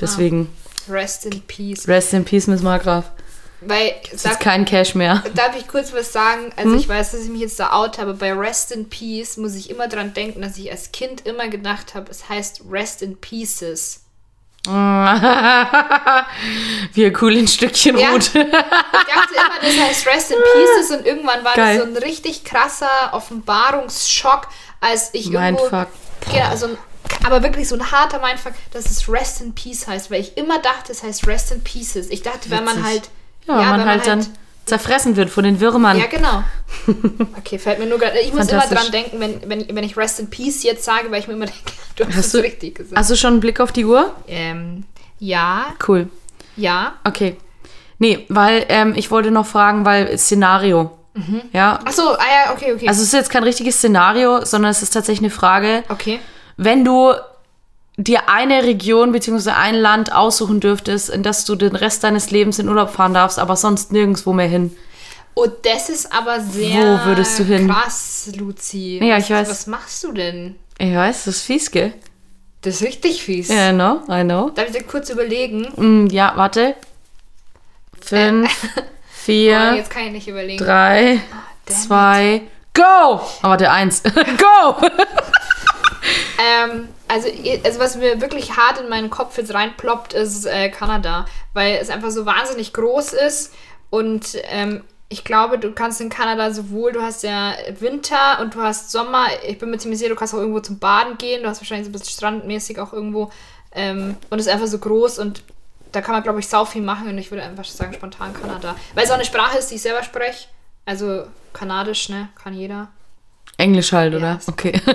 Speaker 1: Deswegen,
Speaker 2: Rest in Peace.
Speaker 1: rest in peace, Miss Margraf.
Speaker 2: Weil,
Speaker 1: Ist
Speaker 2: sag,
Speaker 1: jetzt kein Cash mehr.
Speaker 2: Darf ich kurz was sagen? Also
Speaker 1: Hm?
Speaker 2: ich weiß, dass ich mich jetzt da out habe. Bei Rest in Peace muss ich immer dran denken, dass ich als Kind immer gedacht habe, es heißt Rest in Pieces.
Speaker 1: Wie ein cool ein Stückchen
Speaker 2: Ja.
Speaker 1: Rot.
Speaker 2: Ich dachte immer, das heißt Rest in Pieces und irgendwann war
Speaker 1: Geil.
Speaker 2: das so ein richtig krasser Offenbarungsschock, als ich irgendwo...
Speaker 1: Mindfuck.
Speaker 2: Genau, so ein, aber wirklich so ein harter Mindfuck, dass es Rest in Peace heißt, weil ich immer dachte, es heißt Rest in Pieces. Ich dachte, wenn man
Speaker 1: Witzig.
Speaker 2: halt...
Speaker 1: Ja, wenn man halt dann zerfressen wird von den Würmern.
Speaker 2: Ja, genau. Okay, fällt mir nur gerade. Ich muss immer dran denken, wenn, wenn, ich, wenn ich Rest in Peace jetzt sage, weil ich mir immer denke, du hast,
Speaker 1: Hast
Speaker 2: es
Speaker 1: du-
Speaker 2: richtig gesagt.
Speaker 1: Hast du schon einen Blick auf die Uhr?
Speaker 2: ähm, ja,
Speaker 1: Cool.
Speaker 2: ja.
Speaker 1: Okay. Nee, weil ähm, ich wollte noch fragen, weil Szenario. Ja.
Speaker 2: Achso, ah ja, okay, okay.
Speaker 1: Also es ist jetzt kein richtiges Szenario, sondern es ist tatsächlich eine Frage.
Speaker 2: okay.
Speaker 1: Wenn du dir eine Region bzw. ein Land aussuchen dürftest, in das du den Rest deines Lebens in Urlaub fahren darfst, aber sonst nirgendwo mehr hin.
Speaker 2: Oh, das ist aber sehr
Speaker 1: Wo würdest du hin?
Speaker 2: krass, Luzi.
Speaker 1: Ja, ich weiß.
Speaker 2: Was machst du denn?
Speaker 1: Ich weiß, das ist fies, gell?
Speaker 2: Das ist richtig fies.
Speaker 1: Ja, I know, I know.
Speaker 2: Darf ich dir kurz überlegen?
Speaker 1: Mm, ja, warte. Fünf,
Speaker 2: Oh,
Speaker 1: vier,
Speaker 2: jetzt kann ich nicht überlegen.
Speaker 1: drei,
Speaker 2: damn
Speaker 1: zwei, go! Oh, warte, eins. go!
Speaker 2: Ähm, also, also was mir wirklich hart in meinen Kopf jetzt reinploppt, ist äh, Kanada, weil es einfach so wahnsinnig groß ist und ähm, ich glaube, du kannst in Kanada sowohl, du hast ja Winter und du hast Sommer. Ich bin mir ziemlich sicher, du kannst auch irgendwo zum Baden gehen. Du hast wahrscheinlich so ein bisschen strandmäßig auch irgendwo. Ähm, und es ist einfach so groß und da kann man, glaube ich, sau viel machen. Und ich würde einfach sagen, spontan Kanada. Weil es auch eine Sprache ist, die ich selber spreche. Also Kanadisch, ne? Kann jeder.
Speaker 1: Englisch halt, oder?
Speaker 2: Ja.
Speaker 1: Okay.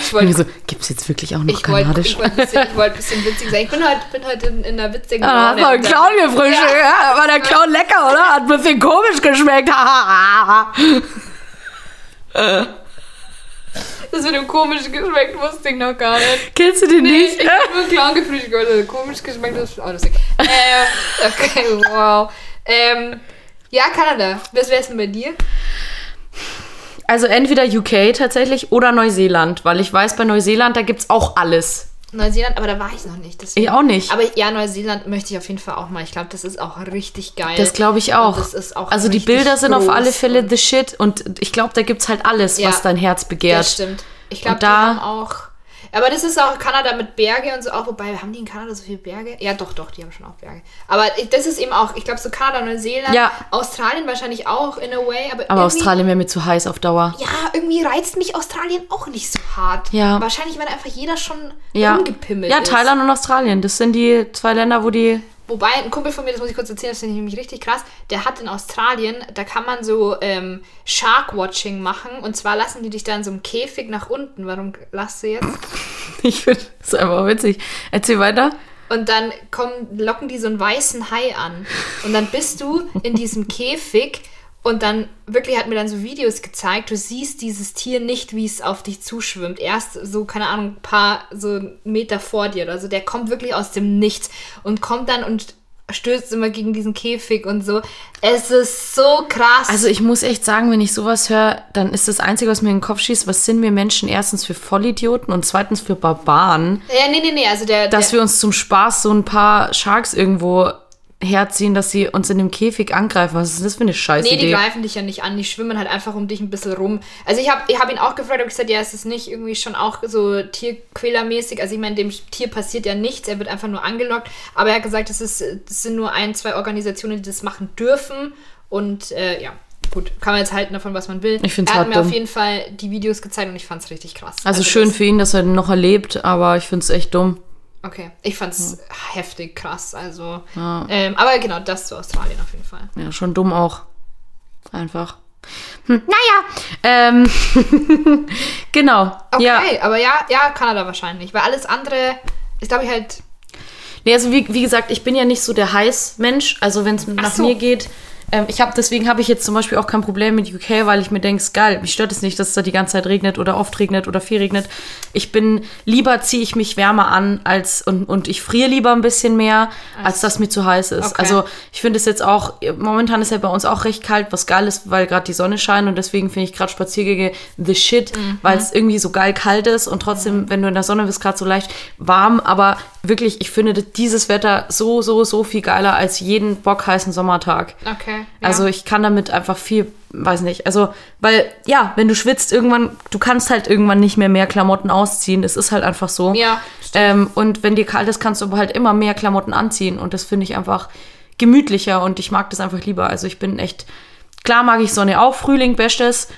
Speaker 2: Ich wollte
Speaker 1: Wieso? Gibt es jetzt wirklich auch noch
Speaker 2: ich
Speaker 1: Kanadisch?
Speaker 2: ich wollte ein, bisschen- ich wollte ein bisschen witzig sein. Ich bin heute, bin heute in, in einer witzigen
Speaker 1: Ah, du einen Clown gefrühstückt, ja. War der Clown lecker, oder? Hat ein bisschen komisch geschmeckt.
Speaker 2: Das mit dem komischen geschmeckt wusste ich noch gar nicht.
Speaker 1: Kennst du den
Speaker 2: Nee,
Speaker 1: nicht?
Speaker 2: ich habe nur Clown gefrühstückt. Also komisch geschmeckt, das ist auch lustig. ähm, okay, wow. Ähm, ja, Kanada. Was wär's denn bei dir?
Speaker 1: Also entweder UK tatsächlich oder Neuseeland, weil ich weiß, bei Neuseeland, da gibt's auch alles.
Speaker 2: Neuseeland, aber da war ich noch nicht. Deswegen.
Speaker 1: Ich auch nicht.
Speaker 2: Aber ja, Neuseeland möchte ich auf jeden Fall auch mal. Ich glaube, das ist auch richtig geil.
Speaker 1: Das glaube ich auch.
Speaker 2: Das auch
Speaker 1: also die Bilder sind auf alle Fälle the shit und ich glaube, da gibt's halt alles,
Speaker 2: Ja.
Speaker 1: was dein Herz
Speaker 2: Das
Speaker 1: begehrt.
Speaker 2: stimmt. Ich glaube,
Speaker 1: da-
Speaker 2: haben auch. Aber das ist auch Kanada mit Berge und so auch. Wobei, haben die in Kanada so viele Berge? Ja, doch, doch, die haben schon auch Berge. Aber das ist eben auch, ich glaube, so Kanada, Neuseeland,
Speaker 1: Ja.
Speaker 2: Australien wahrscheinlich auch in a way. Aber,
Speaker 1: Aber Australien wäre mir zu heiß auf Dauer.
Speaker 2: Ja, irgendwie reizt mich Australien auch nicht so hart.
Speaker 1: Ja.
Speaker 2: Wahrscheinlich, weil einfach jeder schon
Speaker 1: Ja.
Speaker 2: rumgepimmelt
Speaker 1: Ja,
Speaker 2: ist.
Speaker 1: Thailand und Australien. Das sind die zwei Länder, wo die.
Speaker 2: Wobei, ein Kumpel von mir, das muss ich kurz erzählen, das finde ich nämlich richtig krass, der hat in Australien, da kann man so ähm, Shark-Watching machen. Und zwar lassen die dich dann so im Käfig nach unten. Warum lasst du jetzt?
Speaker 1: Ich finde das einfach witzig. Erzähl weiter.
Speaker 2: Und dann kommen, locken die so einen weißen Hai an. Und dann bist du in diesem Käfig und dann wirklich hat mir dann so Videos gezeigt, du siehst dieses Tier nicht, wie es auf dich zuschwimmt. Erst so, keine Ahnung, ein paar so Meter vor dir. Also der kommt wirklich aus dem Nichts und kommt dann und stößt immer gegen diesen Käfig und so. Es ist so krass.
Speaker 1: Also ich muss echt sagen, wenn ich sowas höre, dann ist das Einzige, was mir in den Kopf schießt, was sind wir Menschen erstens für Vollidioten und zweitens für Barbaren,
Speaker 2: ja, nee, nee, nee, also der,
Speaker 1: dass
Speaker 2: der
Speaker 1: wir uns zum Spaß so ein paar Sharks irgendwo herziehen, dass sie uns in dem Käfig angreifen. Was ist das für eine Scheiße
Speaker 2: Nee, die greifen dich ja nicht an, die schwimmen halt einfach um dich ein bisschen rum. Also ich habe ich hab ihn auch gefragt, habe gesagt, ja, ist es nicht irgendwie schon auch so tierquälermäßig? Also ich meine, dem Tier passiert ja nichts, er wird einfach nur angelockt. Aber er hat gesagt, es, ist, es sind nur ein, zwei Organisationen, die das machen dürfen. Und äh, ja, gut, kann man jetzt halten davon, was man will.
Speaker 1: Ich find's
Speaker 2: Er hat mir
Speaker 1: dumm.
Speaker 2: auf jeden Fall die Videos gezeigt und ich fand es richtig krass.
Speaker 1: also schön
Speaker 2: das-
Speaker 1: für ihn, dass er noch erlebt, aber ich finde es echt dumm.
Speaker 2: Okay, ich fand es heftig krass. Also, ähm, aber genau, das zu Australien auf jeden Fall.
Speaker 1: Ja, schon dumm auch. Einfach. Hm, naja. Ähm, genau.
Speaker 2: Okay,
Speaker 1: Ja.
Speaker 2: aber ja, ja, Kanada wahrscheinlich. Weil alles andere ist, glaube ich, halt
Speaker 1: Nee, also wie, wie gesagt, ich bin ja nicht so der Heißmensch. Also wenn es nach
Speaker 2: so.
Speaker 1: mir geht, ähm, ich habe deswegen habe ich jetzt zum Beispiel auch kein Problem mit UK, weil ich mir denke, ist geil, mich stört es nicht, dass es da die ganze Zeit regnet oder oft regnet oder viel regnet. Ich bin lieber ziehe ich mich wärmer an als und, und ich friere lieber ein bisschen mehr, als dass mir zu heiß ist.
Speaker 2: Okay.
Speaker 1: Also ich finde es jetzt auch momentan ist ja bei uns auch recht kalt, was geil ist, weil gerade die Sonne scheint und deswegen finde ich gerade Spaziergänge the shit,
Speaker 2: Mhm.
Speaker 1: weil es irgendwie so geil kalt ist und trotzdem, wenn du in der Sonne bist, gerade so leicht warm, aber wirklich, ich finde dieses Wetter so, so, so viel geiler als jeden bockheißen Sommertag.
Speaker 2: Okay. Ja.
Speaker 1: Also ich kann damit einfach viel, weiß nicht, also, weil, ja, wenn du schwitzt, irgendwann, du kannst halt irgendwann nicht mehr mehr Klamotten ausziehen. Es ist halt einfach so.
Speaker 2: Ja,
Speaker 1: Ähm, und wenn dir kalt ist, kannst du aber halt immer mehr Klamotten anziehen. Und das finde ich einfach gemütlicher und ich mag das einfach lieber. Also ich bin echt, klar mag ich Sonne auch, Frühling, Bestes.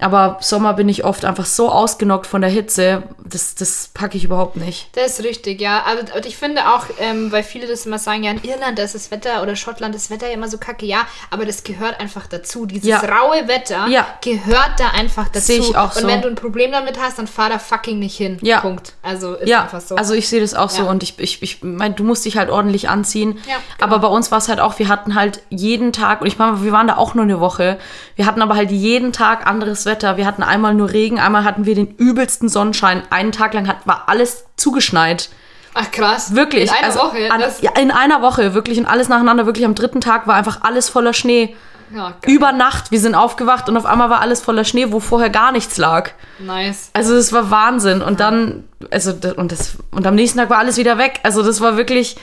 Speaker 1: Aber Sommer bin ich oft einfach so ausgenockt von der Hitze, das, das packe ich überhaupt nicht.
Speaker 2: Das ist richtig, ja. Aber und ich finde auch, ähm, weil viele das immer sagen, ja, in Irland ist das Wetter oder Schottland das Wetter ja immer so kacke, ja, aber das gehört einfach dazu. Dieses
Speaker 1: Ja.
Speaker 2: raue Wetter
Speaker 1: Ja.
Speaker 2: gehört da einfach dazu.
Speaker 1: Sehe ich auch
Speaker 2: Und
Speaker 1: so.
Speaker 2: wenn du ein Problem damit hast, dann fahr da fucking nicht hin.
Speaker 1: Ja.
Speaker 2: Punkt. Also ist
Speaker 1: ja,
Speaker 2: einfach so.
Speaker 1: also ich sehe das auch so und ich, ich, ich meine, du musst dich halt ordentlich anziehen.
Speaker 2: Ja, genau.
Speaker 1: Aber bei uns war es halt auch, wir hatten halt jeden Tag, und ich meine, wir waren da auch nur eine Woche, wir hatten aber halt jeden Tag anderes Wetter. Wir hatten einmal nur Regen, einmal hatten wir den übelsten Sonnenschein. Einen Tag lang hat, war alles zugeschneit.
Speaker 2: Ach krass.
Speaker 1: Wirklich.
Speaker 2: In einer
Speaker 1: also
Speaker 2: Woche.
Speaker 1: An, ja, in einer Woche, wirklich. Und alles nacheinander. Wirklich am dritten Tag war einfach alles voller Schnee.
Speaker 2: ja.
Speaker 1: Über Nacht. Wir sind aufgewacht und auf einmal war alles voller Schnee, wo vorher gar nichts lag.
Speaker 2: Nice.
Speaker 1: Also das war Wahnsinn. Und dann, also und das, und am nächsten Tag war alles wieder weg. Also das war wirklich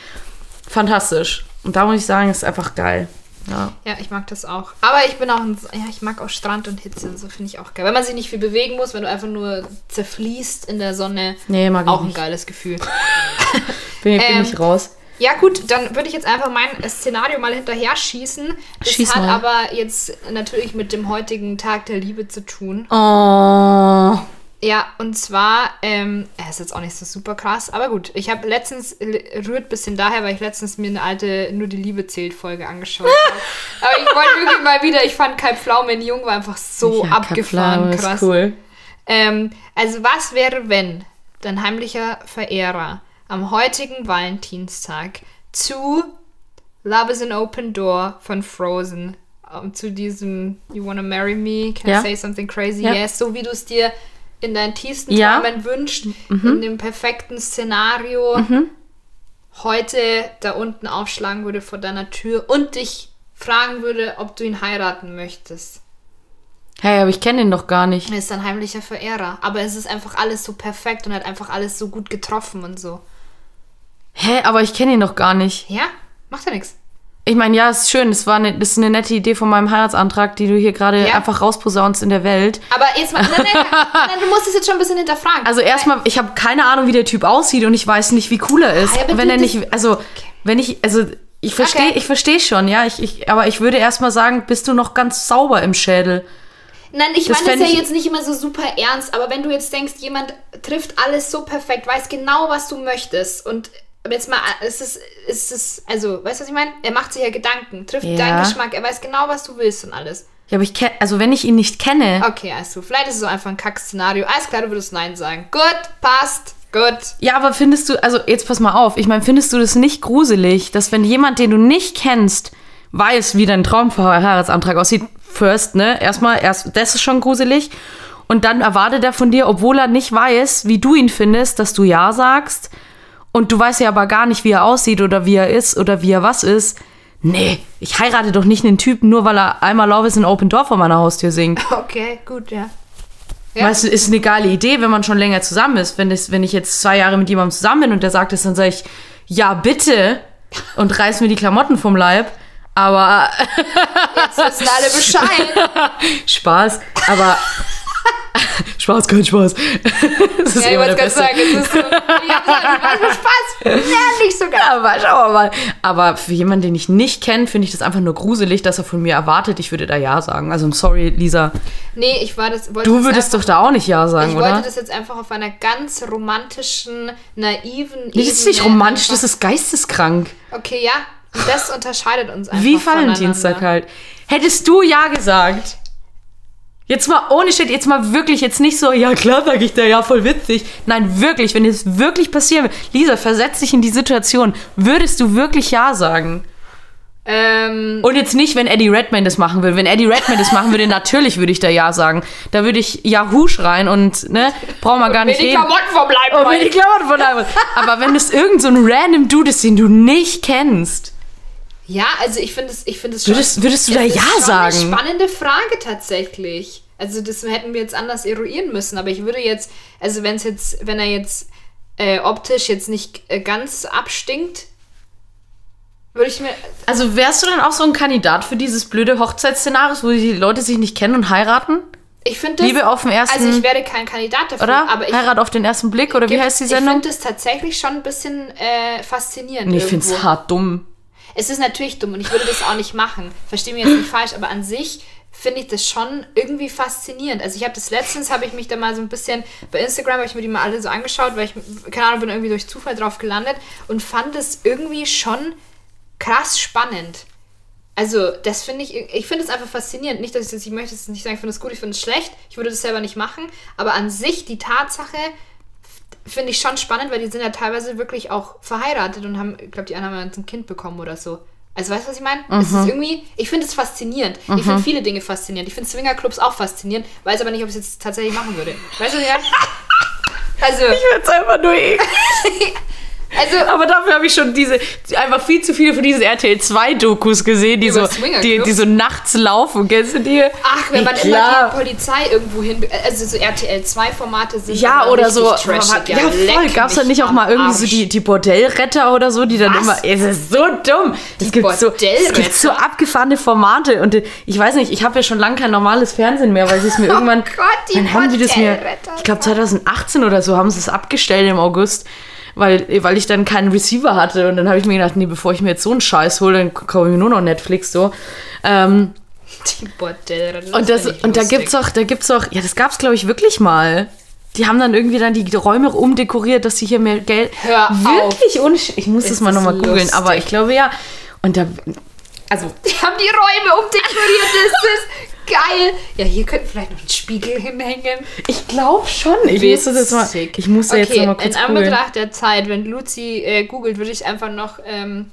Speaker 1: fantastisch. Und da muss ich sagen, ist einfach geil. Ja.
Speaker 2: Ja, ich mag das auch. Aber ich bin auch ein, ja, ich mag auch Strand und Hitze so finde ich auch geil. Wenn man sich nicht viel bewegen muss, wenn du einfach nur zerfließt in der Sonne,
Speaker 1: Nee, mag ich
Speaker 2: auch ein
Speaker 1: nicht.
Speaker 2: geiles Gefühl.
Speaker 1: Bin, bin
Speaker 2: Ähm,
Speaker 1: ich raus.
Speaker 2: Ja gut, dann würde ich jetzt einfach mein Szenario mal hinterher schießen. Das
Speaker 1: Schieß
Speaker 2: hat
Speaker 1: mal.
Speaker 2: aber jetzt natürlich mit dem heutigen Tag der Liebe zu tun.
Speaker 1: Oh.
Speaker 2: Ja, und zwar, ähm, er ist jetzt auch nicht so super krass, aber gut. Ich habe letztens, rührt ein bisschen daher, weil ich letztens mir eine alte Nur die Liebe zählt Folge angeschaut habe. aber ich wollte wirklich mal wieder, ich fand Kai Pflaume in Jung war einfach so
Speaker 1: Ja,
Speaker 2: abgefahren krass.
Speaker 1: cool.
Speaker 2: Ähm, also was wäre, wenn dein heimlicher Verehrer am heutigen Valentinstag zu Love is an Open Door von Frozen ähm, zu diesem You Wanna Marry Me, Can
Speaker 1: Ja.
Speaker 2: I Say Something Crazy?
Speaker 1: Ja.
Speaker 2: Yes, so wie du es dir in deinen tiefsten
Speaker 1: Ja. Mhm.
Speaker 2: Träumen wünschst, in dem perfekten Szenario heute da unten aufschlagen würde vor deiner Tür und dich fragen würde, ob du ihn heiraten möchtest.
Speaker 1: Hey, aber ich kenne ihn doch gar nicht.
Speaker 2: Er ist ein heimlicher Verehrer. Aber es ist einfach alles so perfekt und hat einfach alles so gut getroffen und so.
Speaker 1: Hä, aber ich kenne ihn doch gar nicht.
Speaker 2: Ja, macht ja nichts.
Speaker 1: Ich meine, ja, ist schön. Das, war eine, das ist eine nette Idee von meinem Heiratsantrag, die du hier gerade
Speaker 2: Ja.
Speaker 1: einfach rausposaunst in der Welt.
Speaker 2: Aber jetzt mal, nein, nein, nein, du musst es jetzt schon ein bisschen hinterfragen.
Speaker 1: Also erstmal, ich habe keine Ahnung, wie der Typ aussieht und ich weiß nicht, wie cool er ist.
Speaker 2: Ah, ja,
Speaker 1: wenn er nicht, also wenn ich, also ich verstehe,
Speaker 2: Okay.
Speaker 1: ich verstehe schon, ja, ich, ich, aber ich würde erstmal sagen, bist du noch ganz sauber im Schädel?
Speaker 2: Nein, ich
Speaker 1: Das
Speaker 2: meine das
Speaker 1: fänd
Speaker 2: ja jetzt nicht immer so super ernst, aber wenn du jetzt denkst, jemand trifft alles so perfekt, weiß genau, was du möchtest und jetzt mal, es ist, es ist, also, weißt du, was ich meine? Er macht sich ja Gedanken, trifft
Speaker 1: Ja.
Speaker 2: deinen Geschmack, er weiß genau, was du willst und alles.
Speaker 1: Ja, aber ich kenne, also wenn ich ihn nicht kenne,
Speaker 2: Okay, also, vielleicht ist es so einfach ein Kack-Szenario. Alles klar, du würdest Nein sagen. Gut, passt, gut.
Speaker 1: ja, aber findest du, also jetzt pass mal auf, ich meine, findest du das nicht gruselig, dass wenn jemand, den du nicht kennst, weiß, wie dein Traumheiratsantrag aussieht, first, ne, erstmal, erst, das ist schon gruselig. Und dann erwartet er von dir, obwohl er nicht weiß, wie du ihn findest, dass du Ja sagst. Und du weißt ja aber gar nicht, wie er aussieht oder wie er ist oder wie er was ist. Nee, ich heirate doch nicht einen Typen, nur weil er einmal Love is an Open Door vor meiner Haustür singt.
Speaker 2: Okay, gut, ja. Ja.
Speaker 1: Weißt du, ist eine geile Idee, wenn man schon länger zusammen ist. Wenn, das, wenn ich jetzt zwei Jahre mit jemandem zusammen bin und der sagt es, dann sage ich, ja, bitte. Und reiß mir die Klamotten vom Leib. Aber
Speaker 2: Jetzt wissen alle Bescheid.
Speaker 1: Spaß. Aber Spaß, kein Spaß. Das ist
Speaker 2: Ja, ich wollte gerade sagen, es ist so. Ich Spaß. Ja, nicht so geil.
Speaker 1: Aber schauen wir mal. Aber für jemanden, den ich nicht kenne, finde ich das einfach nur gruselig, dass er von mir erwartet, ich würde da Ja sagen. Also sorry, Lisa.
Speaker 2: Nee, ich war das.
Speaker 1: Du würdest
Speaker 2: einfach,
Speaker 1: doch da auch nicht Ja sagen,
Speaker 2: Ich
Speaker 1: oder?
Speaker 2: wollte das jetzt einfach auf einer ganz romantischen, naiven
Speaker 1: Nee, das ist nicht
Speaker 2: Ebene
Speaker 1: romantisch, das ist geisteskrank.
Speaker 2: Okay, ja. Und das unterscheidet uns einfach.
Speaker 1: Wie Valentinstag
Speaker 2: voneinander.
Speaker 1: halt. Hättest du Ja gesagt? Jetzt mal ohne Shit, jetzt mal wirklich, jetzt nicht so, ja klar sag ich da, ja voll witzig. Nein, wirklich, wenn es wirklich passieren würde. Lisa, versetz dich in die Situation. Würdest du wirklich Ja sagen?
Speaker 2: Ähm,
Speaker 1: Und jetzt nicht, wenn Eddie Redmayne das machen will. Wenn Eddie Redmayne das machen würde, natürlich würde ich da Ja sagen. Da würde ich Yahoo schreien und, ne, brauchen wir gar nicht
Speaker 2: die
Speaker 1: reden.
Speaker 2: Klamotten vom Leib
Speaker 1: Oh, mir die
Speaker 2: rollen.
Speaker 1: Klamotten. Aber wenn es irgend so ein random Dude ist, den du nicht kennst,
Speaker 2: Ja, also ich finde es, ich finde es schon.
Speaker 1: Würdest- würdest du da Ja sagen?
Speaker 2: Eine spannende Frage tatsächlich. Also das hätten wir jetzt anders eruieren müssen, aber ich würde jetzt, also wenn es jetzt, wenn er jetzt äh, optisch jetzt nicht äh, ganz abstinkt, würde ich mir.
Speaker 1: Also wärst du dann auch so ein Kandidat für dieses blöde Hochzeitsszenario, wo die Leute sich nicht kennen und heiraten?
Speaker 2: Ich finde das.
Speaker 1: Liebe auf den ersten,
Speaker 2: Also ich werde kein Kandidat dafür,
Speaker 1: oder?
Speaker 2: aber ich.
Speaker 1: Heirat auf den ersten Blick, oder wie
Speaker 2: gibt-
Speaker 1: heißt die
Speaker 2: Ich
Speaker 1: Sendung?
Speaker 2: finde es tatsächlich schon ein bisschen äh, faszinierend.
Speaker 1: Nee, ich finde es hart dumm.
Speaker 2: Es ist natürlich dumm und ich würde das auch nicht machen. Verstehe mich jetzt nicht falsch, aber an sich finde ich das schon irgendwie faszinierend. Also ich habe das letztens, habe ich mich da mal so ein bisschen, bei Instagram habe ich mir die mal alle so angeschaut, weil ich, keine Ahnung, bin irgendwie durch Zufall drauf gelandet und fand es irgendwie schon krass spannend. Also das finde ich, ich finde es einfach faszinierend. Nicht, dass ich das, ich möchte es nicht sagen, ich finde es gut, ich finde es schlecht, ich würde das selber nicht machen, aber an sich die Tatsache finde ich schon spannend, weil die sind ja teilweise wirklich auch verheiratet und haben, ich glaube, die anderen haben ein Kind bekommen oder so. Also weißt du, was ich meine? Es ist irgendwie, ich finde es faszinierend. Ich finde viele Dinge faszinierend. Ich finde Swingerclubs auch faszinierend, weiß aber nicht, ob ich es jetzt tatsächlich machen würde. Weißt du, meine? Also,
Speaker 1: Ich find's einfach nur eklig.
Speaker 2: also
Speaker 1: Aber dafür habe ich schon diese, einfach viel zu viele von diesen RTL 2 Dokus gesehen, die so, die, die so nachts laufen. Kennst du die?
Speaker 2: Ach, wenn man
Speaker 1: Ja,
Speaker 2: immer die Polizei irgendwo hin. Also so RTL 2 Formate sind.
Speaker 1: Ja, oder so.
Speaker 2: Trashig,
Speaker 1: ja, voll.
Speaker 2: leck
Speaker 1: Gab es da nicht auch mal irgendwie so
Speaker 2: Arsch.
Speaker 1: die, die Bordellretter oder so, die dann
Speaker 2: Was?
Speaker 1: immer. Es ist so dumm. Es gibt so, es gibt so abgefahrene Formate. Und ich weiß nicht, ich habe ja schon lange kein normales Fernsehen mehr, weil sie es mir irgendwann.
Speaker 2: Oh Gott, die
Speaker 1: dann haben die das mir. Ich glaube 2018 oder so haben sie es abgestellt im August. Weil, weil ich dann keinen Receiver hatte und dann habe ich mir gedacht, nee, bevor ich mir jetzt so einen Scheiß hole, dann kaufe ich mir nur noch Netflix so. Ähm,
Speaker 2: Die Bordelle.
Speaker 1: und, das, und da gibt's auch, da gibt's auch, ja, das gab's glaube ich wirklich mal. Die haben dann irgendwie dann die Räume umdekoriert, dass sie hier mehr Geld.
Speaker 2: Hör auf.
Speaker 1: wirklich unsch Ich muss das
Speaker 2: Ist
Speaker 1: mal
Speaker 2: das
Speaker 1: nochmal googeln, aber ich glaube ja. Und da, also
Speaker 2: Die haben die Räume umdekoriert. Das ist geil. Ja, hier könnten vielleicht noch einen Spiegel hinhängen.
Speaker 1: ich glaube schon. Ich muss das jetzt mal.
Speaker 2: Witzig.
Speaker 1: Ich muss da jetzt
Speaker 2: okay,
Speaker 1: noch mal kurz
Speaker 2: in. Anbetracht der Zeit, wenn Luzi äh, googelt, würde ich einfach noch ähm,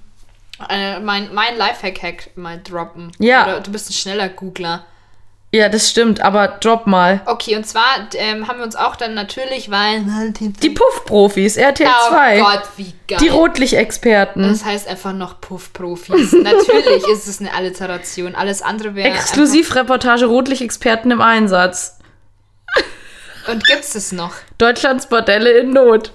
Speaker 2: äh, mein, mein Lifehack-Hack mal droppen.
Speaker 1: Ja.
Speaker 2: Oder du bist ein schneller Googler.
Speaker 1: Ja, das stimmt, aber drop mal.
Speaker 2: Okay, und zwar ähm, haben wir uns auch dann natürlich, weil...
Speaker 1: Die Puff-Profis, RTL
Speaker 2: oh
Speaker 1: 2.
Speaker 2: Gott, wie geil.
Speaker 1: Die Rotlichtexperten.
Speaker 2: Das heißt einfach noch Puff-Profis. Natürlich ist es eine Alliteration. Alles andere wäre...
Speaker 1: Exklusivreportage Rotlichtexperten im Einsatz.
Speaker 2: Und gibt's es noch?
Speaker 1: Deutschlands Bordelle in Not.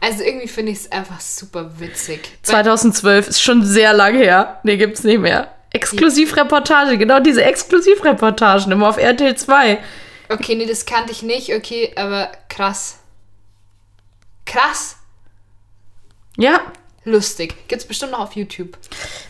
Speaker 2: Also irgendwie finde ich es einfach super witzig.
Speaker 1: 2012 ist schon sehr lang her. Nee, gibt's nicht mehr. Exklusivreportage, genau diese Exklusivreportagen immer auf RTL 2.
Speaker 2: Okay, nee, das kannte ich nicht. Okay, aber krass. Krass.
Speaker 1: Ja,
Speaker 2: Lustig. Gibt's bestimmt noch auf YouTube.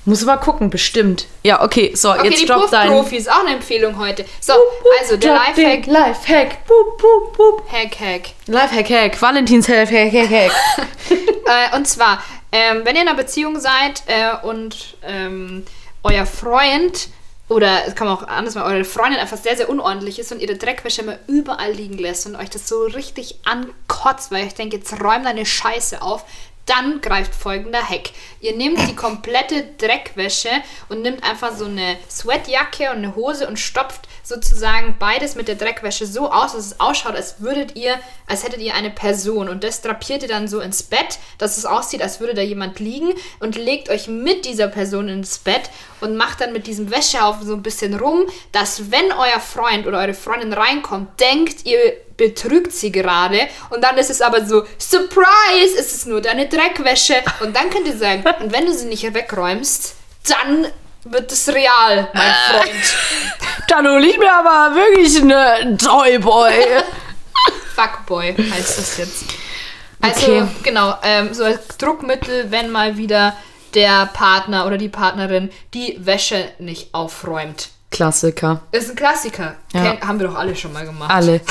Speaker 1: muss mal gucken, bestimmt. Ja, okay, so,
Speaker 2: Okay,
Speaker 1: jetzt
Speaker 2: die
Speaker 1: drop dein.
Speaker 2: Puff-Profis, auch eine Empfehlung heute. So, also der
Speaker 1: Drop den
Speaker 2: Lifehack.
Speaker 1: Lifehack. Boop, boop, boop.
Speaker 2: Hack, Hack.
Speaker 1: Lifehack, Hack. Valentins Hack, Hack, Hack, Hack.
Speaker 2: Äh, und zwar, ähm, wenn ihr in einer Beziehung seid äh, und ähm, euer Freund oder es kann man auch anders machen, eure Freundin einfach sehr, sehr unordentlich ist und ihre Dreckwäsche immer überall liegen lässt und euch das so richtig ankotzt, weil ich denke, jetzt räum deine Scheiße auf, dann greift folgender Hack. Ihr nehmt die komplette Dreckwäsche und nimmt einfach so eine Sweatjacke und eine Hose und stopft sozusagen beides mit der Dreckwäsche so aus, dass es ausschaut, als würdet ihr, als hättet ihr eine Person. Und das drapiert ihr dann so ins Bett, dass es aussieht, als würde da jemand liegen und legt euch mit dieser Person ins Bett und macht dann mit diesem Wäschehaufen so ein bisschen rum, dass wenn euer Freund oder eure Freundin reinkommt, denkt ihr betrügt sie gerade und dann ist es aber so Surprise, es ist nur deine Dreckwäsche. Und dann könnt ihr sagen, und wenn du sie nicht wegräumst, dann wird es real, mein Freund.
Speaker 1: Dann hol ich mir aber wirklich eine Toyboy.
Speaker 2: Fuckboy heißt das jetzt. Also,
Speaker 1: Okay.
Speaker 2: genau, ähm, so als Druckmittel, wenn mal wieder der Partner oder die Partnerin die Wäsche nicht aufräumt.
Speaker 1: Klassiker.
Speaker 2: Ist ein Klassiker.
Speaker 1: Ja.
Speaker 2: Ken- haben wir doch alle schon mal gemacht.
Speaker 1: Alle.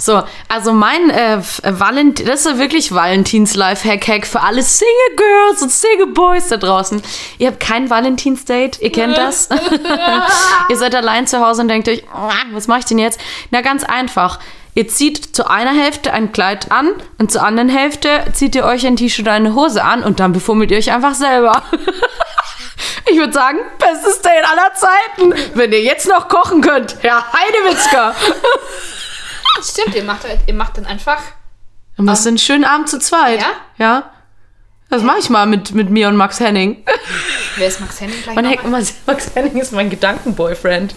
Speaker 1: So, also mein äh, äh, Valent das ist wirklich Valentins Life-Hack-Hack für alle Single Girls und Single Boys da draußen. Ihr habt kein Valentins-Date, ihr kennt das. ihr seid allein zu Hause und denkt euch, "Ah, was mache ich denn jetzt? Na, ganz einfach. Ihr zieht zu einer Hälfte ein Kleid an und zur anderen Hälfte zieht ihr euch ein T-Shirt oder eine Hose an und dann befummelt ihr euch einfach selber. Ich würde sagen, bestes Date aller Zeiten. Wenn ihr jetzt noch kochen könnt, Herr Heidewitzka.
Speaker 2: Stimmt, ihr macht, halt- ihr macht dann einfach.
Speaker 1: Dann machst du einen schönen Abend zu zweit.
Speaker 2: Ja?
Speaker 1: Ja. Das mache ich mal mit, mit mir und Max Henning.
Speaker 2: Wer ist Max Henning gleich
Speaker 1: Man
Speaker 2: noch
Speaker 1: immer, Max Henning ist mein Gedankenboyfriend.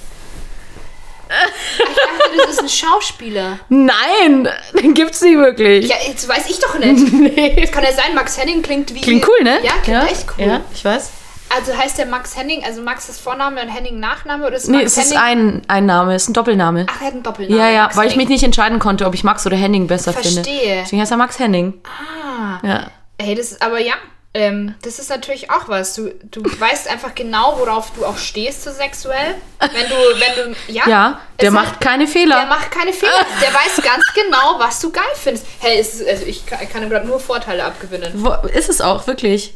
Speaker 2: Ich dachte, das ist ein Schauspieler.
Speaker 1: Nein, den gibt's nicht wirklich.
Speaker 2: Ja, jetzt weiß ich doch nicht.
Speaker 1: nee.
Speaker 2: Kann ja sein, Max Henning klingt wie.
Speaker 1: Klingt cool, ne?
Speaker 2: Ja, klingt echt cool.
Speaker 1: Ja, ich weiß.
Speaker 2: Also heißt der Max Henning, also Max ist Vorname und Henning Nachname oder ist
Speaker 1: Nee,
Speaker 2: Max
Speaker 1: es ist
Speaker 2: Henning?
Speaker 1: ein, ein Name, es ist ein Doppelname.
Speaker 2: Ach, er hat einen Doppelnamen.
Speaker 1: ja, ja,
Speaker 2: Max
Speaker 1: weil ich mich
Speaker 2: Henning.
Speaker 1: nicht entscheiden konnte, ob ich Max oder Henning besser finde.
Speaker 2: Verstehe.
Speaker 1: Deswegen heißt er Max Henning.
Speaker 2: Ah.
Speaker 1: Ja.
Speaker 2: Hey, das ist aber ja. Ähm, das ist natürlich auch was. Du, du weißt einfach genau, worauf du auch stehst so sexuell. Wenn du, wenn du, ja.
Speaker 1: Ja, der macht
Speaker 2: hat-
Speaker 1: keine Fehler.
Speaker 2: Der macht keine Fehler. Der weiß ganz genau, was du geil findest. Hey, ist, also ich kann, kann ihm gerade nur Vorteile abgewinnen.
Speaker 1: Wo, ist es auch, wirklich.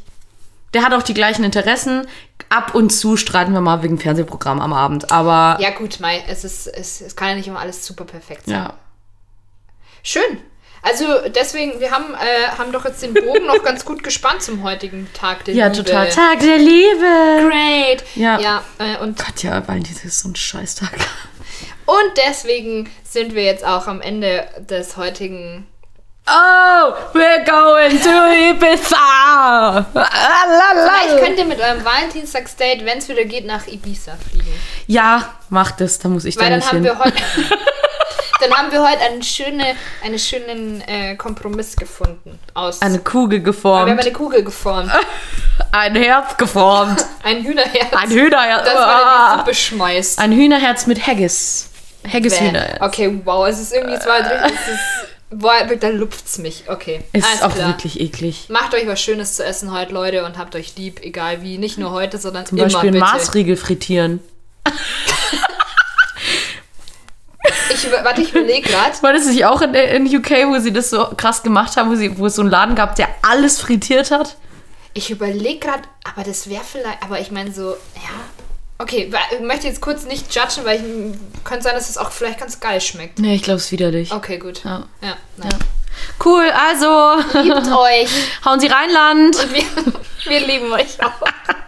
Speaker 1: Der hat auch die gleichen Interessen. Ab und zu streiten wir mal wegen Fernsehprogramm am Abend, aber
Speaker 2: Ja, gut, Mai, es, ist, es, es kann ja nicht immer alles super perfekt sein.
Speaker 1: ja.
Speaker 2: Schön. Also deswegen, wir haben, äh, haben doch jetzt den Bogen noch ganz gut gespannt zum heutigen Tag der
Speaker 1: Ja,
Speaker 2: Liebe.
Speaker 1: total. Tag der Liebe.
Speaker 2: Great.
Speaker 1: Ja.
Speaker 2: Ja, äh, und,
Speaker 1: Gott, ja, Valentinstag ist so ein Scheißtag.
Speaker 2: und deswegen sind wir jetzt auch am Ende des heutigen
Speaker 1: Oh, we're going to Ibiza.
Speaker 2: Vielleicht könnt ihr mit eurem Valentinstagsdate, wenn es wieder geht, nach Ibiza fliegen.
Speaker 1: Ja, mach das, da muss ich
Speaker 2: Weil
Speaker 1: da
Speaker 2: dann
Speaker 1: nicht
Speaker 2: haben
Speaker 1: hin.
Speaker 2: wir heute. dann haben wir heute einen, schöne, einen schönen äh, Kompromiss gefunden. Aus.
Speaker 1: Eine Kugel
Speaker 2: wir haben
Speaker 1: geformt.
Speaker 2: eine Kugel geformt.
Speaker 1: Ein Herz geformt.
Speaker 2: Ein Hühnerherz.
Speaker 1: Ein Hühnerherz.
Speaker 2: Das man in die
Speaker 1: Ah.
Speaker 2: Suppe schmeißt.
Speaker 1: Ein Hühnerherz mit Haggis. Haggis
Speaker 2: Bäh.
Speaker 1: Hühnerherz.
Speaker 2: Okay, wow, es ist irgendwie, es war richtig, es ist, boah, da lupft's mich. Okay,
Speaker 1: Ist
Speaker 2: alles
Speaker 1: auch
Speaker 2: klar.
Speaker 1: wirklich eklig.
Speaker 2: Macht euch was Schönes zu essen heute, Leute, und habt euch lieb, egal wie. Nicht nur heute, sondern
Speaker 1: Zum
Speaker 2: immer
Speaker 1: Beispiel
Speaker 2: bitte.
Speaker 1: Maßriegel frittieren.
Speaker 2: Ich, warte, ich überlege gerade.
Speaker 1: War das nicht auch in, in UK, wo sie das so krass gemacht haben, wo, sie, wo es so einen Laden gab, der alles frittiert hat?
Speaker 2: Ich überlege gerade, aber das wäre vielleicht, aber ich meine so, ja. Okay, ich möchte jetzt kurz nicht judgen, weil ich könnte sein, dass es auch vielleicht ganz geil schmeckt.
Speaker 1: Nee, ich glaube, es ist widerlich.
Speaker 2: Okay, gut.
Speaker 1: Ja.
Speaker 2: Ja.
Speaker 1: Ja. Cool, also
Speaker 2: Liebt euch.
Speaker 1: hauen Sie rein, Land.
Speaker 2: Wir, wir lieben euch auch.